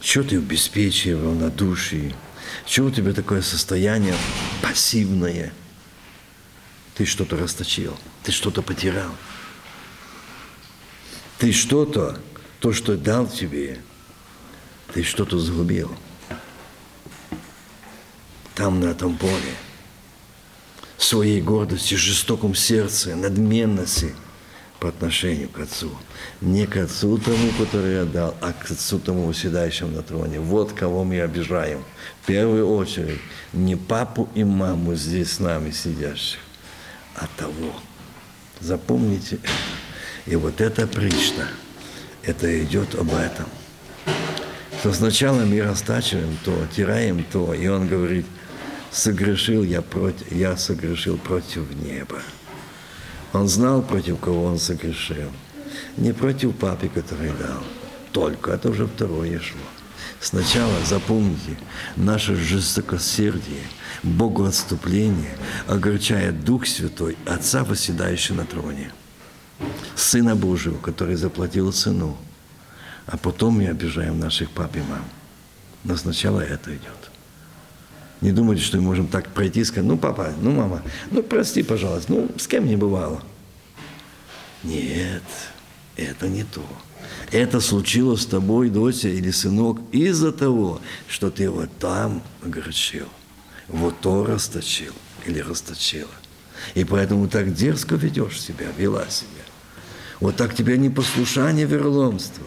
Что ты в беспечии, в? Чего у тебя такое состояние пассивное? Ты что-то расточил, ты что-то потерял. Ты что-то, то, что дал тебе, ты что-то загубил. Там, на этом поле. Своей гордости, жестоком сердце, надменности по отношению к Отцу. Не к Отцу тому, который я дал, а к Отцу тому, уседающему на троне. Вот кого мы обижаем. В первую очередь, не папу и маму здесь с нами сидящих, а того. Запомните это. И вот эта причта, это идет об этом. Что сначала мы растачиваем то, тираем то, и он говорит, согрешил я против, я согрешил против неба. Он знал, против кого он согрешил. Не против папы, который дал. Только это уже второе шло. Сначала, запомните, наше жестокосердие, богоотступление огорчает Дух Святой, Отца, восседающего на троне, Сына Божьего, который заплатил Сыну, а потом мы обижаем наших пап и мам. Но сначала это идет. Не думайте, что мы можем так пройти и сказать, ну, папа, ну, мама, ну, прости, пожалуйста, ну, с кем не бывало. Нет, это не то. Это случилось с тобой, Дося или сынок, из-за того, что ты вот там огорчил, вот то расточил или расточила. И поэтому так дерзко ведешь себя, вела себя. Вот так тебя непослушание, верломство.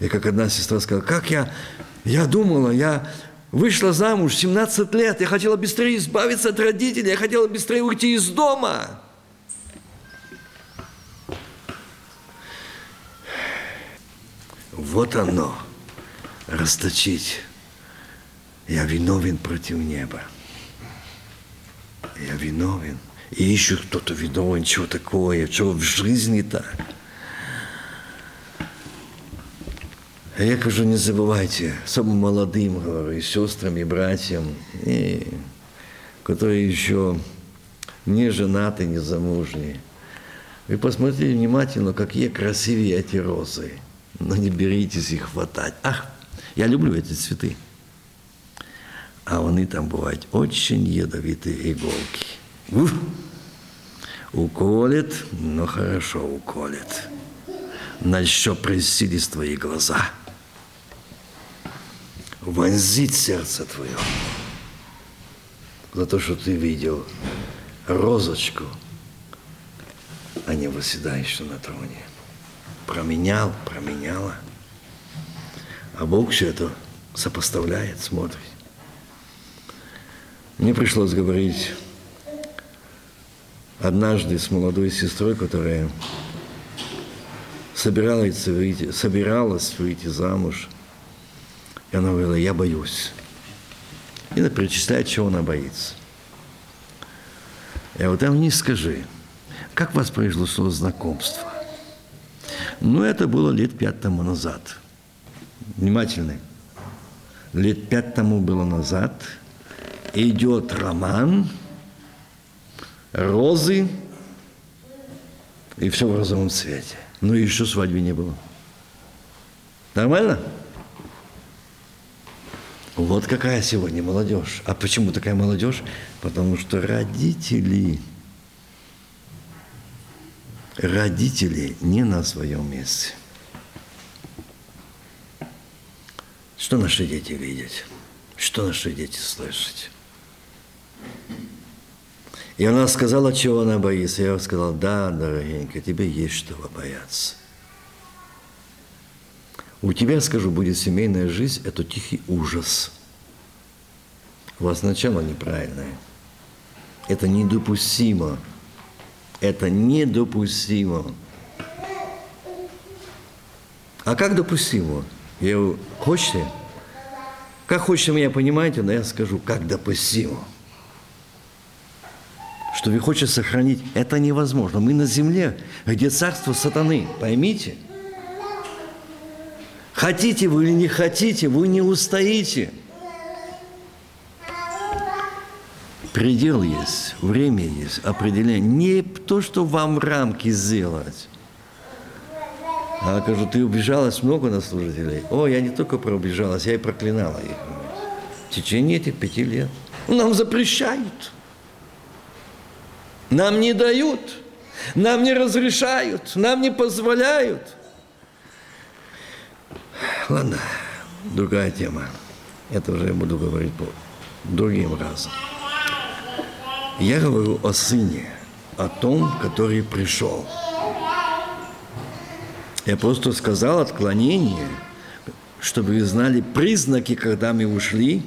И как одна сестра сказала, как я, я думала, я вышла замуж 17 лет, я хотела быстрее избавиться от родителей, я хотела быстрее уйти из дома. Вот оно, расточить. Я виновен против неба. Я виновен. И еще кто-то виновен, чего такое, чего в жизни так. А я кажу, не забывайте, самым молодым, говорю, и сестрам, и братьям, и, которые еще не женаты, не замужние. Вы посмотрите внимательно, какие красивые эти розы. Но не беритесь их хватать. Ах, я люблю эти цветы. А вони там бывают очень ядовитые иголки. Уф! Уколет, но хорошо уколет. На еще присились твои глаза. Вонзить сердце твое. За то, что ты видел розочку, а не восседающую на троне. Променял, променяла. А Бог все это сопоставляет, смотрит. Мне пришлось говорить однажды с молодой сестрой, которая собиралась выйти, собиралась выйти замуж. И она говорила, я боюсь. И она перечисляет, чего она боится. Я вот там не скажи, как у вас произошло знакомство? Ну, это было лет пять тому назад. Внимательно. Лет пять тому было назад идет роман, розы и все в розовом цвете. Ну и еще свадьбы не было. Нормально? Вот какая сегодня молодежь. А почему такая молодежь? Потому что родители, родители не на своем месте. Что наши дети видят? Что наши дети слышат? И она сказала, чего она боится. Я сказал, да, дорогенькая, тебе есть что бояться. У тебя, скажу, будет семейная жизнь, это тихий ужас. У вас начало неправильное. Это недопустимо. Это недопустимо. А как допустимо? Я говорю, хочете? Как хочете меня понимаете, но я скажу, как допустимо. Что вы хотите сохранить, это невозможно. Мы на земле, где царство сатаны, поймите – Хотите вы или не хотите, вы не устоите. Предел есть, время есть, определение. Не то, что вам рамки сделать. А кажу, ты убежалась много на служителей. О, я не только проубежалась, я и проклинала их. В течение этих пяти лет. Нам запрещают. Нам не дают. Нам не разрешают. Нам не позволяют. Ладно, другая тема. Это уже я буду говорить по другим разом. Я говорю о сыне, о том, который пришел. Я просто сказал отклонение, чтобы вы знали признаки, когда мы ушли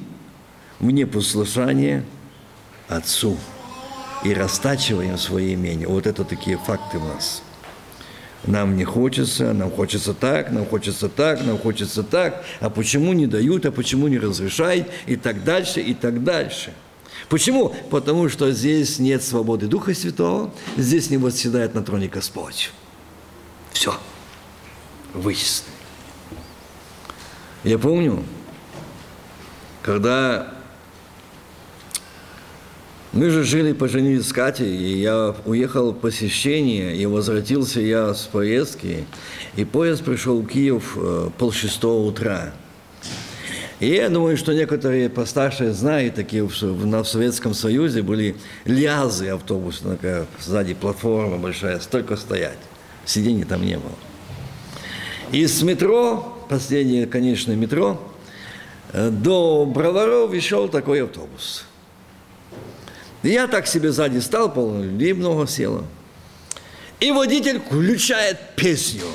в непослушание Отцу и растачиваем свои имения. Вот это такие факты у нас – нам не хочется, нам хочется так, нам хочется так, нам хочется так, а почему не дают, а почему не разрешают, и так дальше, и так дальше. Почему? Потому что здесь нет свободы Духа Святого, здесь не восседает на троне Господь. Все. Вычислено. Я помню, когда мы же жили, поженились с Катей, и я уехал в посещение, и возвратился я с поездки, и поезд пришел в Киев э, полшестого утра. И я думаю, что некоторые постарше знают, такие в, в Советском Союзе были лязы автобуса, такая сзади платформа большая, столько стоять. Сидений там не было. И с метро, последнее, конечно, метро, э, до Броваров шел такой автобус – я так себе сзади стал, полно людей много село. И водитель включает песню.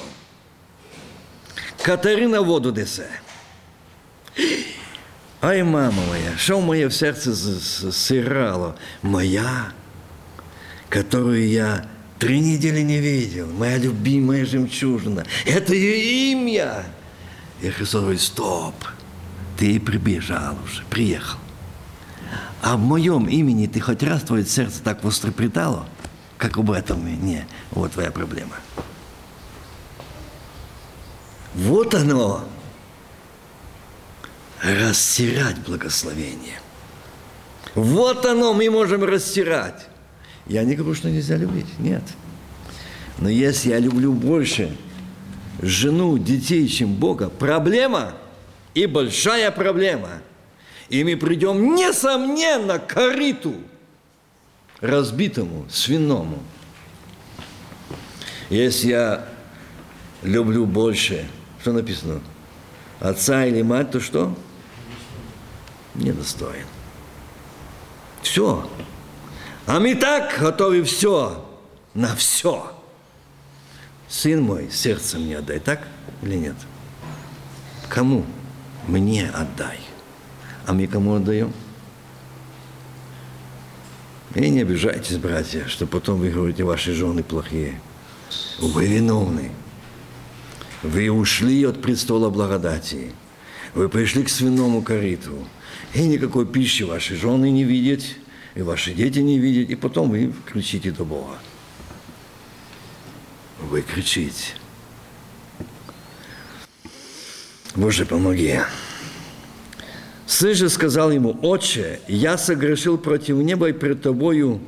Катерина воду несе. Ай, мама моя, що в моє в серце сирало? Моя, которую я три недели не видел, моя любимая жемчужина. Это ее имя. И Христос говорит, стоп, ты прибежал уже, приехал. А в моем имени ты хоть раз твое сердце так вострепетало, как об этом не. Вот твоя проблема. Вот оно, растирать благословение. Вот оно мы можем растирать. Я не говорю, что нельзя любить, нет. Но если я люблю больше жену, детей, чем Бога, проблема и большая проблема. И мы придем, несомненно, к корыту, разбитому, свиному. Если я люблю больше, что написано, отца или мать, то что? Недостоин. Все. А мы так готовы все, на все. Сын мой, сердце мне отдай, так или нет? Кому? Мне отдай. А мы кому отдаем? И не обижайтесь, братья, что потом вы говорите, ваши жены плохие. Вы виновны. Вы ушли от престола благодати. Вы пришли к свиному кориту. И никакой пищи ваши жены не видят, и ваши дети не видят, и потом вы кричите до Бога. Вы кричите. Боже, помоги. Сын же сказал ему, «Отче, я согрешил против неба и пред тобою,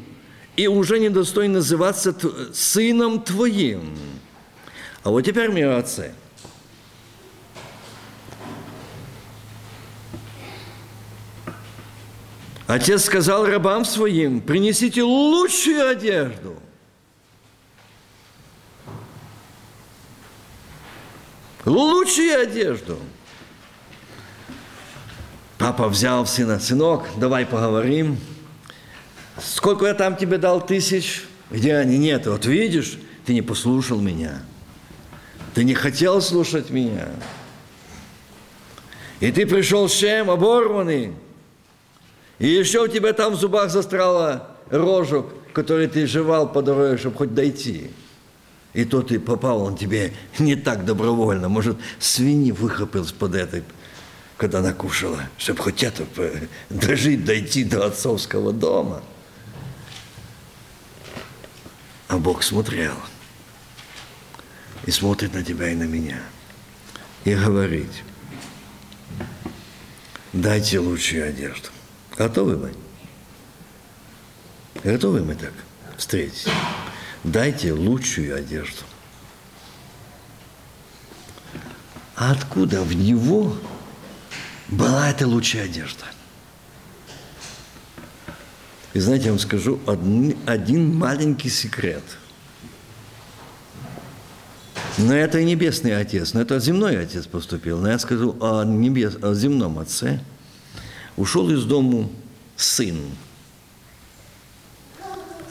и уже не достоин называться сыном твоим». А вот теперь мне Отец сказал рабам своим, принесите лучшую одежду. Лучшую одежду. Папа взял сына, сынок, давай поговорим. Сколько я там тебе дал тысяч? Где они? Нет. Вот видишь, ты не послушал меня. Ты не хотел слушать меня. И ты пришел с чем? Оборванный. И еще у тебя там в зубах застряла рожок, который ты жевал по дороге, чтобы хоть дойти. И то ты попал, он тебе не так добровольно. Может, свиньи выхопил из-под этой, когда накушала, чтобы хоть это дожить, дойти до отцовского дома. А Бог смотрел и смотрит на тебя и на меня. И говорит, дайте лучшую одежду. Готовы мы? Готовы мы так встретить? Дайте лучшую одежду. А откуда в него была эта лучшая одежда? И знаете, я вам скажу один, один маленький секрет. Но это и небесный отец, но это земной отец поступил. Но я скажу о, небес, о земном отце. Ушел из дому сын.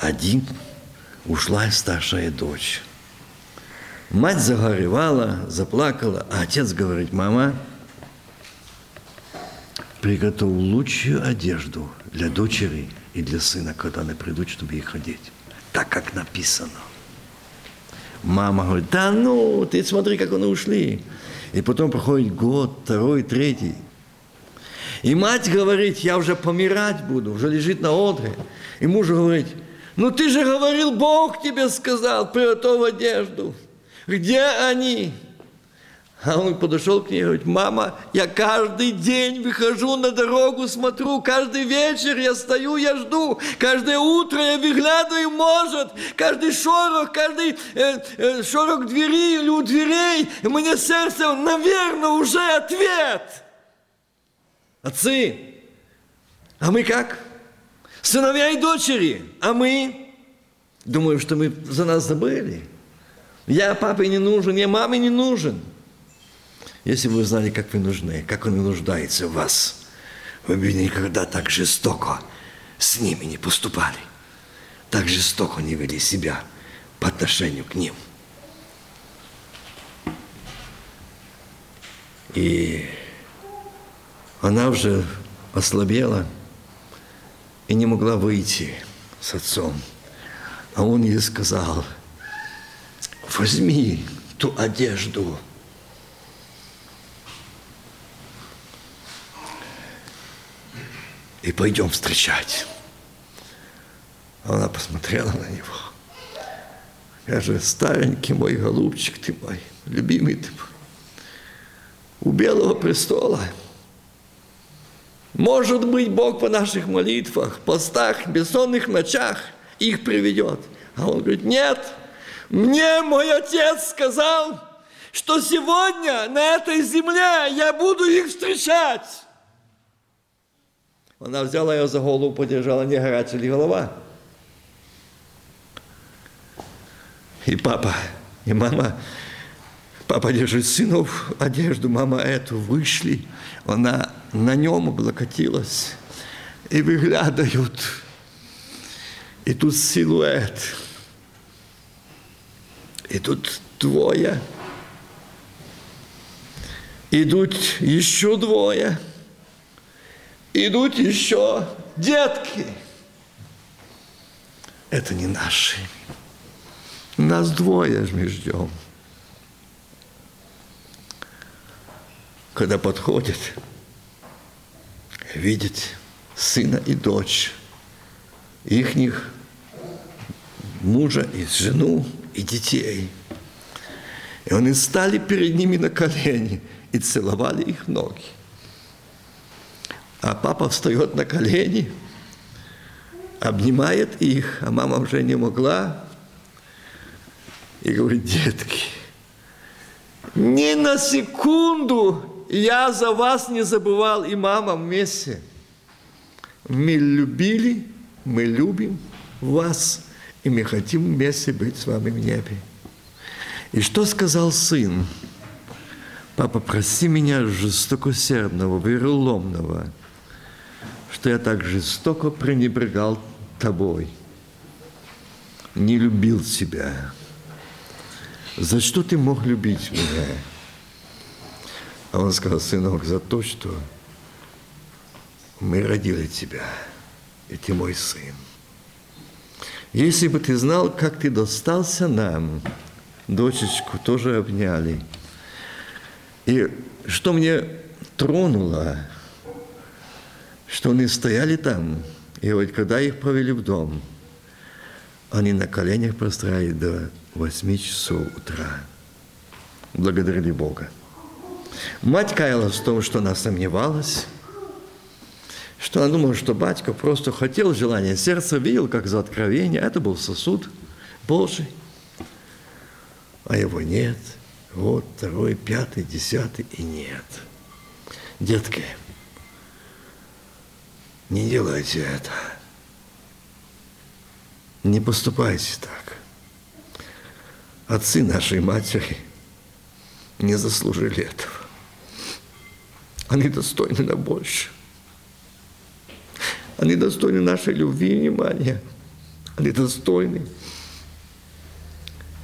Один ушла старшая дочь. Мать загоревала, заплакала, а отец говорит, мама, приготовь лучшую одежду для дочери и для сына, когда они придут, чтобы их одеть. Так, как написано. Мама говорит, да ну, ты смотри, как они ушли. И потом проходит год, второй, третий. И мать говорит, я уже помирать буду, уже лежит на одре. И муж говорит, ну ты же говорил, Бог тебе сказал, приготовь одежду. Где они? А он подошел к ней и говорит, мама, я каждый день выхожу на дорогу, смотрю, каждый вечер я стою, я жду, каждое утро я выглядываю, может, каждый шорох, каждый э, э, шорох двери или у дверей, мне сердце, наверное, уже ответ. Отцы, а мы как? сыновья и дочери, а мы думаем, что мы за нас забыли. Я папе не нужен, я маме не нужен. Если бы вы знали, как вы нужны, как он нуждается в вас, вы бы никогда так жестоко с ними не поступали. Так жестоко не вели себя по отношению к ним. И она уже ослабела и не могла выйти с отцом. А он ей сказал, возьми ту одежду, и пойдем встречать. Она посмотрела на него. Я же старенький мой голубчик ты мой, любимый ты мой, у Белого престола. Может быть, Бог по наших молитвах, постах, бессонных ночах их приведет. А он говорит, нет, мне мой отец сказал, что сегодня на этой земле я буду их встречать. Она взяла ее за голову, подержала, не горячая ли голова. И папа, и мама, папа держит сынов одежду, мама эту, вышли, она на нем облокотилась, и выглядывают. И тут силуэт, и тут двое, идут еще двое – идут еще детки. Это не наши. Нас двое мы ждем. Когда подходит, видит сына и дочь, ихних мужа и жену и детей. И они стали перед ними на колени и целовали их ноги. А папа встает на колени, обнимает их, а мама уже не могла. И говорит, детки, ни на секунду я за вас не забывал, и мама вместе. Мы любили, мы любим вас, и мы хотим вместе быть с вами в небе. И что сказал сын? Папа, прости меня жестокосердного, вероломного – что я так жестоко пренебрегал тобой, не любил тебя. За что ты мог любить меня? А он сказал, сынок, за то, что мы родили тебя, и ты мой сын. Если бы ты знал, как ты достался нам, дочечку тоже обняли. И что мне тронуло, что они стояли там, и вот когда их провели в дом, они на коленях простояли до 8 часов утра. Благодарили Бога. Мать каялась в том, что она сомневалась, что она думала, что батька просто хотел желания сердца, видел, как за откровение. Это был сосуд Божий. А его нет. Вот второй, пятый, десятый и нет. Детки, не делайте это. Не поступайте так. Отцы нашей матери не заслужили этого. Они достойны на больше. Они достойны нашей любви и внимания. Они достойны,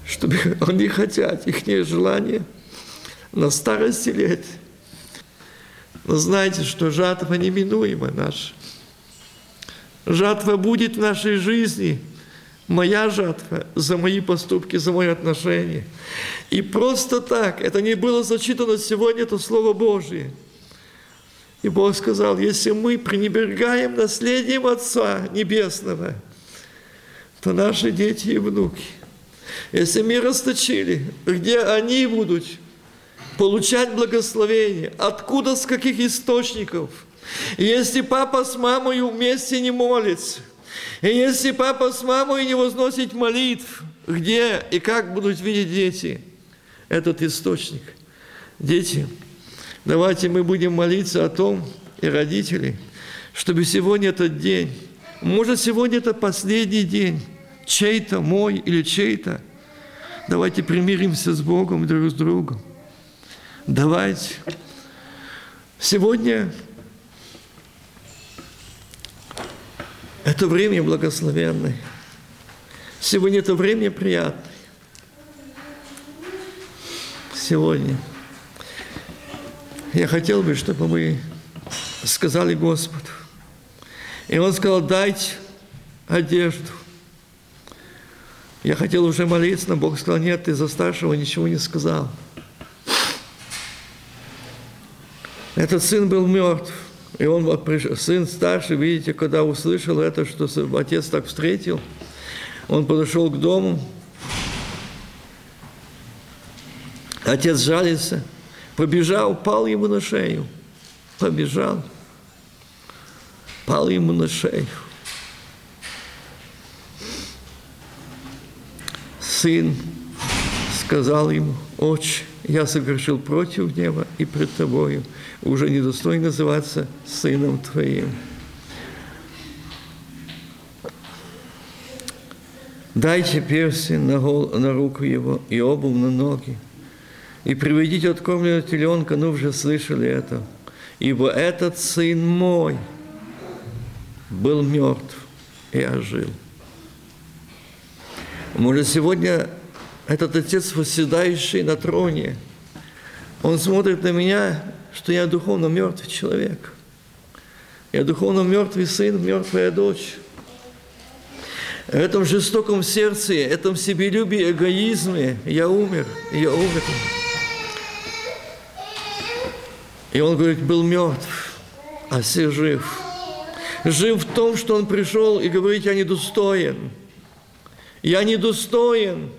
чтобы они хотят, их желание на старости лет. Но знайте, что жатва неминуема наша. Жатва будет в нашей жизни. Моя жатва за мои поступки, за мои отношения. И просто так, это не было зачитано сегодня, это Слово Божье. И Бог сказал, если мы пренебрегаем наследием Отца Небесного, то наши дети и внуки, если мы расточили, где они будут получать благословение, откуда, с каких источников – если папа с мамой вместе не молится, и если папа с мамой не возносит молитв, где и как будут видеть дети? Этот источник? Дети, давайте мы будем молиться о том, и родители, чтобы сегодня этот день, может, сегодня это последний день, чей-то, мой или чей-то, давайте примиримся с Богом друг с другом. Давайте. Сегодня Это время благословенное. Сегодня это время приятное. Сегодня я хотел бы, чтобы мы сказали Господу. И Он сказал, дайте одежду. Я хотел уже молиться, но Бог сказал, нет, ты за старшего ничего не сказал. Этот сын был мертв. И он, сын старший, видите, когда услышал это, что отец так встретил, он подошел к дому. Отец жалится, побежал, пал ему на шею. Побежал, пал ему на шею. Сын сказал ему, отче, я согрешил против неба и пред тобою, уже недостоин называться сыном твоим. Дайте перси на, гол, на руку его и обувь на ноги, и приведите откормленного теленка, ну уже слышали это, ибо этот сын мой был мертв и ожил. Может, сегодня этот отец, восседающий на троне, он смотрит на меня, что я духовно мертвый человек. Я духовно мертвый сын, мертвая дочь. В этом жестоком сердце, этом себелюбии, эгоизме я умер, я умер. И он говорит, был мертв, а все жив. Жив в том, что он пришел и говорит, я недостоин. Я недостоин.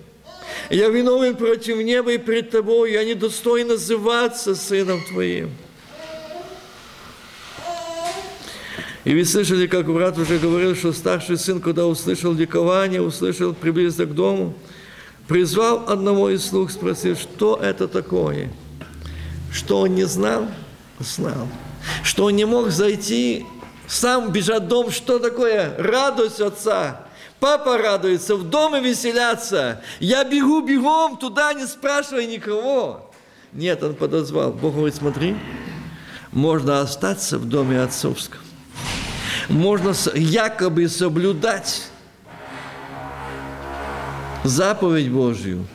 Я виновен против неба и пред тобой. Я недостоин называться сыном твоим. И вы слышали, как брат уже говорил, что старший сын, когда услышал ликование, услышал, приблизился к дому, призвал одного из слуг, спросил, что это такое? Что он не знал? Знал. Что он не мог зайти, сам бежать в дом, что такое? Радость отца. Папа радуется, в доме веселятся. Я бегу бегом туда, не спрашивая никого. Нет, он подозвал. Бог говорит, смотри, можно остаться в доме отцовском. Можно якобы соблюдать заповедь Божью,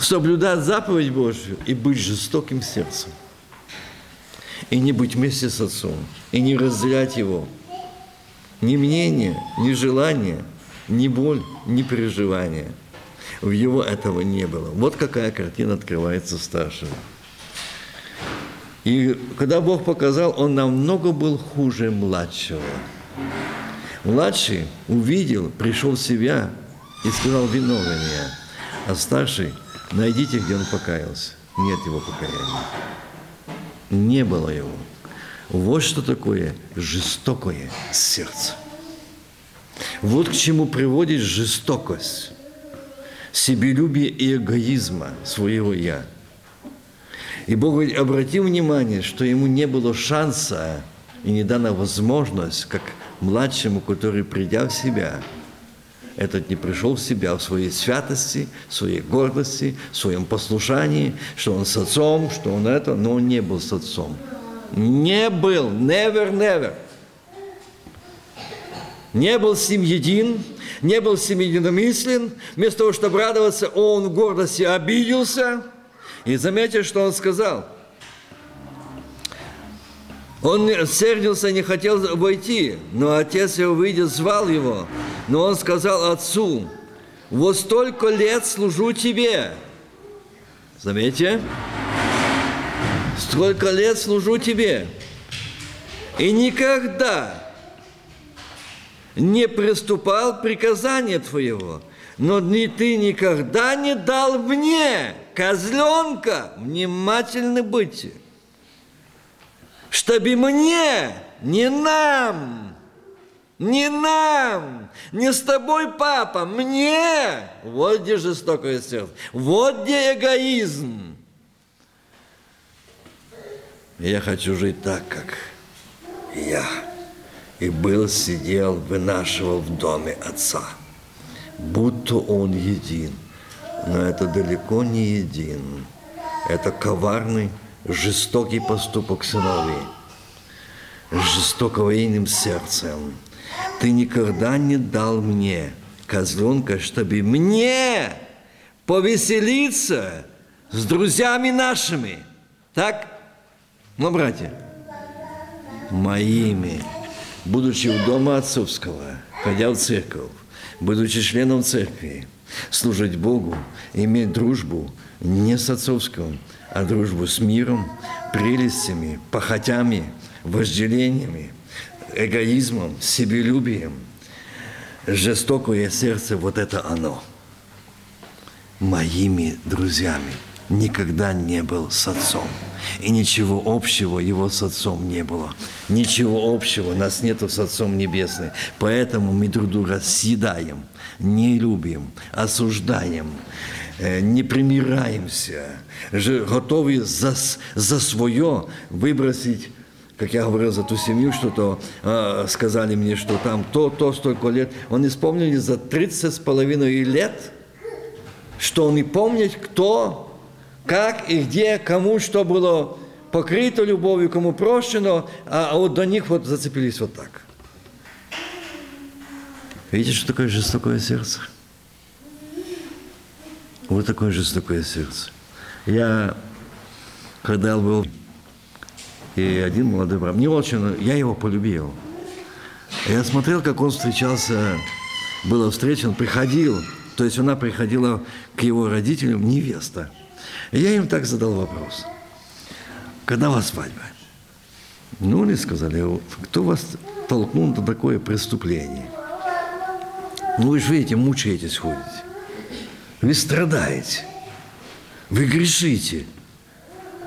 соблюдать заповедь Божью и быть жестоким сердцем. И не быть вместе с отцом, и не разделять его – ни мнение, ни желание, ни боль, ни переживания. В его этого не было. Вот какая картина открывается старшему. И когда Бог показал, он намного был хуже младшего. Младший увидел, пришел в себя и сказал, виновен я. А старший, найдите, где он покаялся. Нет его покаяния. Не было его. Вот что такое жестокое сердце. Вот к чему приводит жестокость, себелюбие и эгоизма своего «я». И Бог говорит, обрати внимание, что ему не было шанса и не дана возможность, как младшему, который, придя в себя, этот не пришел в себя в своей святости, в своей гордости, в своем послушании, что он с отцом, что он это, но он не был с отцом – не был, never, never. Не был с ним един, не был с ним единомыслен. Вместо того, чтобы радоваться, он в гордости обиделся. И заметьте, что он сказал. Он сердился, не хотел войти, но отец его, выйдя, звал его. Но он сказал отцу, вот столько лет служу тебе. Заметьте, Сколько лет служу тебе, и никогда не приступал приказания твоего, но ни ты никогда не дал мне, козленка, внимательно быть, чтобы мне, не нам, не нам, не с тобой, папа, мне. Вот где жестокое сердце, вот где эгоизм. Я хочу жить так, как я. И был, сидел, вынашивал в доме отца. Будто он един. Но это далеко не един. Это коварный, жестокий поступок сыновей. Жестоковойным сердцем. ты никогда не дал мне козленка, чтобы мне повеселиться с друзьями нашими. Так? Ну, братья, моими, будучи в дома отцовского, ходя в церковь, будучи членом церкви, служить Богу, иметь дружбу не с отцовским, а дружбу с миром, прелестями, похотями, вожделениями, эгоизмом, себелюбием. Жестокое сердце – вот это оно. Моими друзьями никогда не был с отцом. И ничего общего его с Отцом не было. Ничего общего, нас нету с Отцом Небесным. Поэтому мы друг друга съедаем, не любим, осуждаем, не примираемся, готовы за, за свое выбросить как я говорил за ту семью, что-то э, сказали мне, что там то, то, столько лет. Он исполнили за 30 с половиной лет, что он и помнит, кто как и где, кому что было покрыто любовью, кому прощено, а, а вот до них вот зацепились вот так. Видите, что такое жестокое сердце? Вот такое жестокое сердце. Я, когда был, и один молодой брат, не очень, я его полюбил. Я смотрел, как он встречался, была встреча, он приходил, то есть она приходила к его родителям, невеста – я им так задал вопрос. Когда у вас свадьба? Ну, они сказали, кто вас толкнул на такое преступление? Ну, вы же видите, мучаетесь, ходите. Вы страдаете. Вы грешите.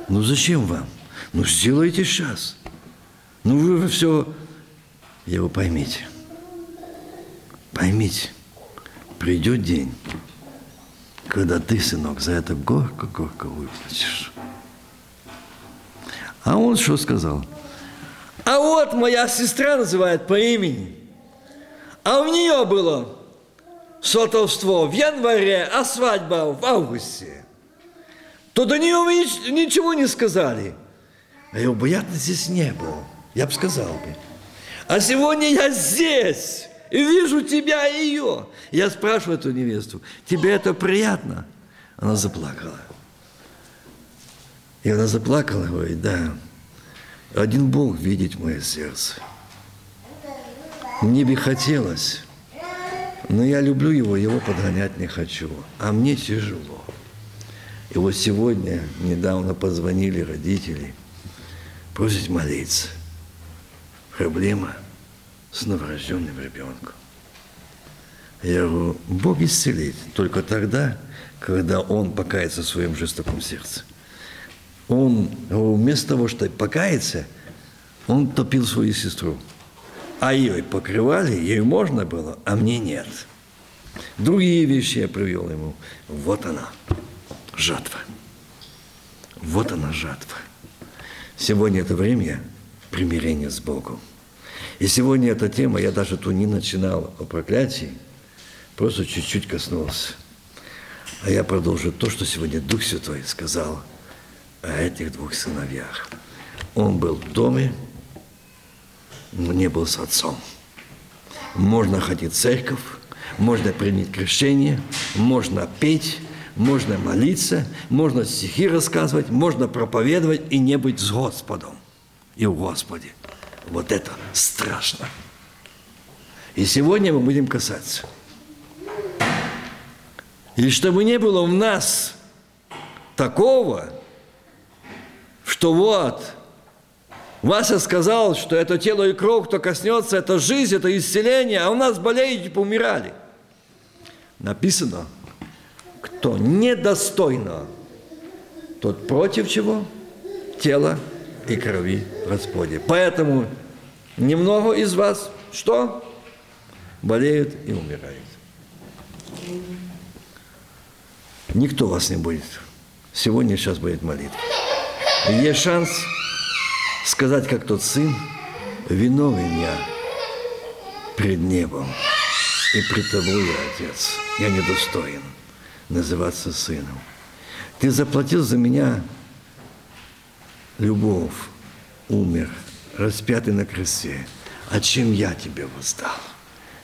Ну, зачем вам? Ну, сделайте сейчас. Ну, вы все... Его поймите. Поймите. Придет день, когда ты, сынок, за это горько-горько выплатишь. А он что сказал? А вот моя сестра называет по имени. А у нее было сватовство в январе, а свадьба в августе. То до нее вы ничего не сказали. А бы я здесь не был. Я бы сказал бы. А сегодня я здесь и вижу тебя и ее. Я спрашиваю эту невесту, тебе это приятно? Она заплакала. И она заплакала, говорит, да, один Бог видит мое сердце. Мне бы хотелось, но я люблю его, его подгонять не хочу. А мне тяжело. И вот сегодня, недавно позвонили родители, просить молиться. Проблема – с новорожденным ребенком. Я говорю, Бог исцелит только тогда, когда он покается в своем жестоком сердце. Он, вместо того, чтобы покаяться, он топил свою сестру. А ее покрывали, ей можно было, а мне нет. Другие вещи я привел ему. Вот она, жатва. Вот она, жатва. Сегодня это время примирения с Богом. И сегодня эта тема, я даже ту не начинал о проклятии, просто чуть-чуть коснулся. А я продолжу то, что сегодня Дух Святой сказал о этих двух сыновьях. Он был в доме, но не был с отцом. Можно ходить в церковь, можно принять крещение, можно петь, можно молиться, можно стихи рассказывать, можно проповедовать и не быть с Господом и в Господе. Вот это страшно. И сегодня мы будем касаться. И чтобы не было у нас такого, что вот, Вася сказал, что это тело и кровь, кто коснется, это жизнь, это исцеление, а у нас болеют и помирали. Написано, кто недостойно, тот против чего? Тела и крови Господи. Поэтому немного из вас что? Болеют и умирают. Никто вас не будет. Сегодня сейчас будет молитва. Есть шанс сказать, как тот сын, виновен я пред небом и пред тобой, Отец. Я недостоин называться сыном. Ты заплатил за меня любовь, умер, распятый на кресте, а чем я тебе воздал?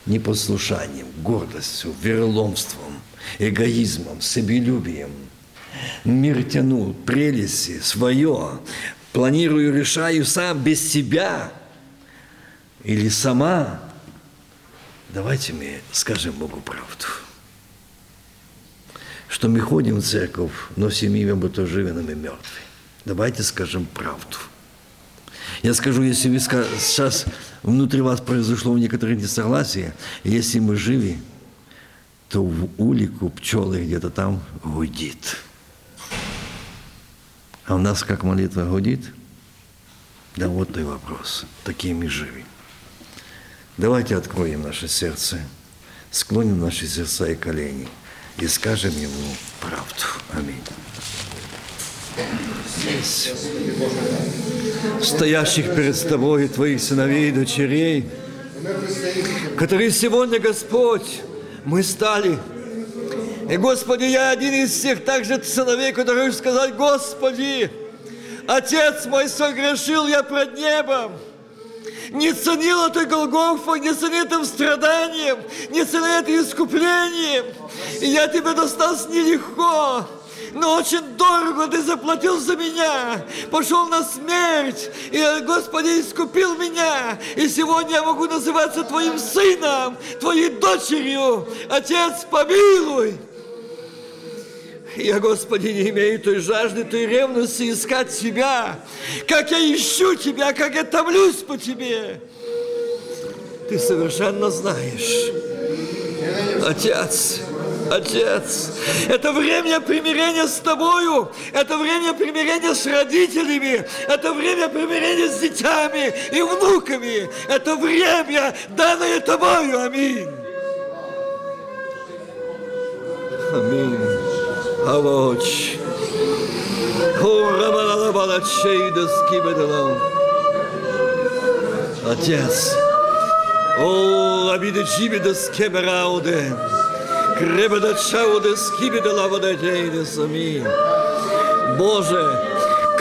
непослушанием, гордостью, вероломством, эгоизмом, себелюбием. Мир тянул прелести свое, планирую, решаю сам без себя или сама. Давайте мы скажем Богу правду. Что мы ходим в церковь, носим имя, будто живы, мы мертвы. Давайте скажем правду. Я скажу, если вы сейчас внутри вас произошло некоторое несогласие, если мы живы, то в улику пчелы где-то там гудит. А у нас как молитва гудит? Да вот и вопрос. Такие мы живы. Давайте откроем наше сердце, склоним наши сердца и колени и скажем Ему правду. Аминь стоящих перед Тобой, Твоих сыновей и дочерей, которые сегодня, Господь, мы стали. И, Господи, я один из всех также сыновей, которые сказать, Господи, Отец мой согрешил я пред небом, не ценил это Голгофа, не ценил этим страданием, не ценил это искуплением. И я Тебе достался нелегко но очень дорого ты заплатил за меня, пошел на смерть, и, Господи, искупил меня, и сегодня я могу называться Твоим сыном, Твоей дочерью. Отец, помилуй. Я, Господи, не имею той жажды, той ревности искать Тебя, как я ищу Тебя, как я томлюсь по Тебе. Ты совершенно знаешь. Отец, Отец, это время примирения с Тобою, это время примирения с родителями, это время примирения с детьми и внуками, это время, данное Тобою. Аминь. Аминь. Авоч. Отец, о, обиды чибида скеберауде. Кребеда чауде скибеда лавада сами. Боже,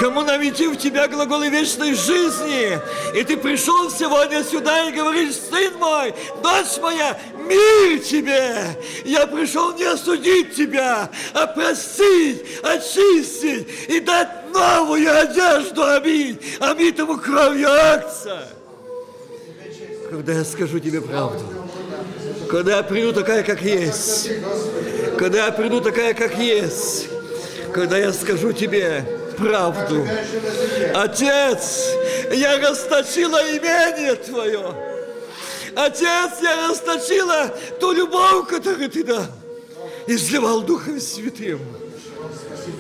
кому нам идти в Тебя глаголы вечной жизни? И Ты пришел сегодня сюда и говоришь, сын мой, дочь моя, мир тебе! Я пришел не осудить тебя, а простить, очистить и дать новую одежду, аминь, омитому кровью акция. Когда я скажу тебе правду, когда я приду такая, как есть. Когда я приду такая, как есть. Когда я скажу тебе правду. Отец, я расточила имение Твое. Отец, я расточила ту любовь, которую Ты дал. Изливал Духом Святым.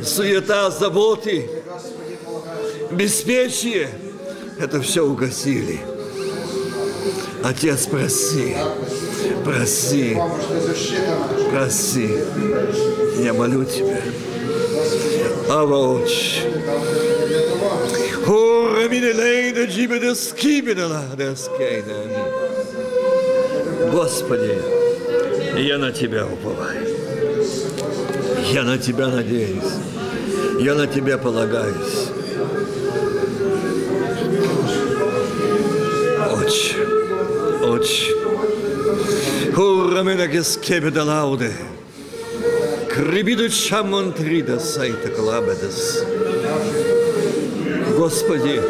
Суета, заботы, беспечие. Это все угасили. Отец, прости. Проси, проси. Я молю Тебя. Ава Отче. Ура минелейна джибеда скибедала дескейна. Господи, я на Тебя уповаю. Я на Тебя надеюсь. Я на Тебя полагаюсь. Отче, Отче, Курамена гескебеда лауде. Крибиду чамонтрида сайта клабедес. Господи,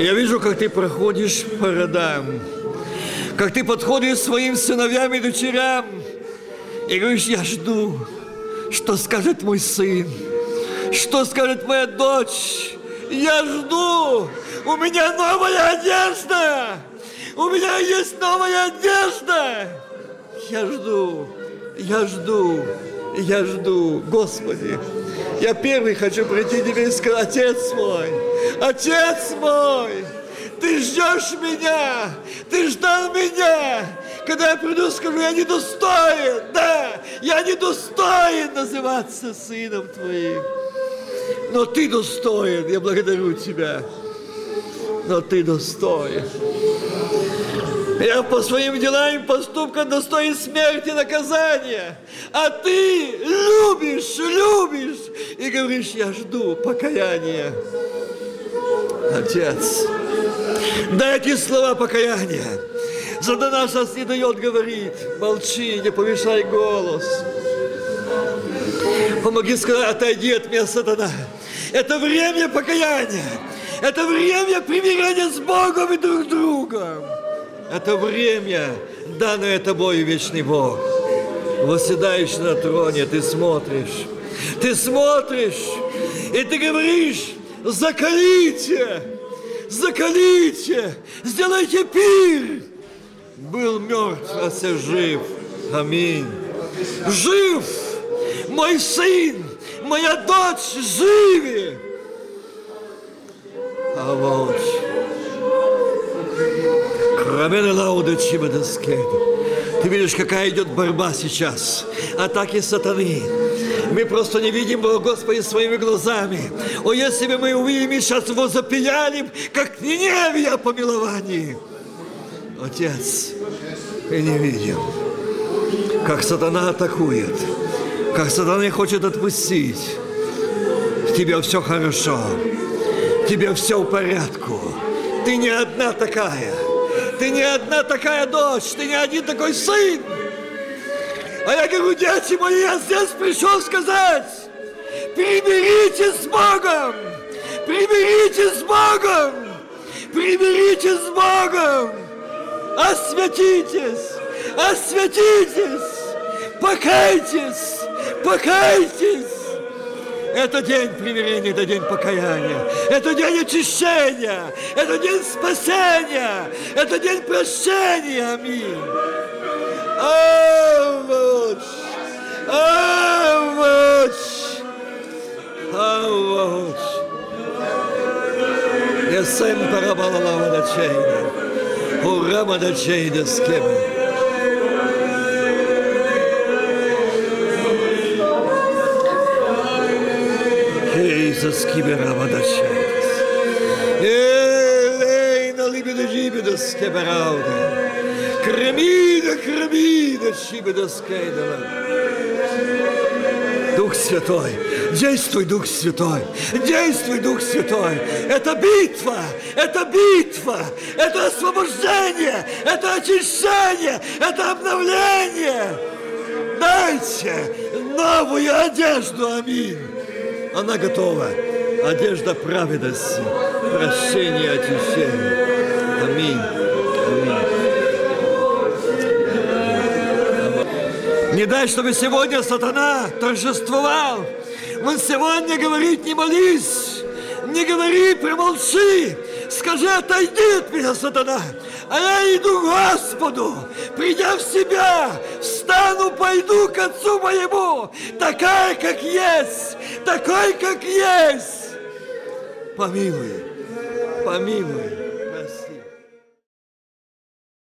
я вижу, как Ты проходишь по родам, как Ты подходишь своим сыновьям и дочерям, и говоришь, я жду, что скажет мой сын, что скажет моя дочь. Я жду, у меня новая одежда. У меня есть новая одежда. Я жду, я жду, я жду. Господи, я первый хочу прийти тебе и сказать, Отец мой, Отец мой, ты ждешь меня, ты ждал меня. Когда я приду, скажу, я не достоин, да, я не достоин называться сыном твоим. Но ты достоин, я благодарю тебя. Но ты достоин. Я по своим делам и поступкам достоин смерти наказания. А ты любишь, любишь и говоришь, я жду покаяния. Отец, дай эти слова покаяния. Сатана сейчас не дает говорить. Молчи, не повышай голос. Помоги сказать, отойди от меня, сатана. Это время покаяния. Это время примирения с Богом и друг другом. Это время, данное тобой, вечный Бог. Восседаешь на троне, ты смотришь. Ты смотришь, и ты говоришь, закалите, закалите, сделайте пир. Был мертв, а все жив. Аминь. Жив мой сын, моя дочь живи. А вот, кроме лауды Ты видишь, какая идет борьба сейчас. Атаки сатаны. Мы просто не видим его, Господи, своими глазами. О, если бы мы увидели, сейчас его запияли, как Ниневия милованию. Отец, мы не видим, как сатана атакует, как сатана хочет отпустить. Тебе все хорошо, тебе все в порядку. Ты не одна такая. Ты не одна такая дочь, ты не один такой сын. А я говорю, дети мои, я здесь пришел сказать, примиритесь с Богом, примиритесь с Богом, примиритесь с Богом, осветитесь, осветитесь, покайтесь, покайтесь. Это день примирения, это день покаяния, это день очищения, это день спасения, это день прощения. Аминь. Авоч! Авоч! Авоч! Я sempre rabalava da cena, o rama da cena schema. Jesus que berava da cena. Ele na libido gibidos quebrada. Кремида, кремида, шибеда скейдала. Дух Святой, действуй, Дух Святой, действуй, Дух Святой. Это битва, это битва, это освобождение, это очищение, это обновление. Дайте новую одежду, аминь. Она готова. Одежда праведности, прощение, очищение. Аминь. Аминь. Не дай, чтобы сегодня сатана торжествовал. Он сегодня говорит, не молись, не говори, промолчи. Скажи, отойди от меня, сатана. А я иду к Господу, придя в себя, встану, пойду к Отцу моему, такая, как есть, такой, как есть. Помилуй, помилуй.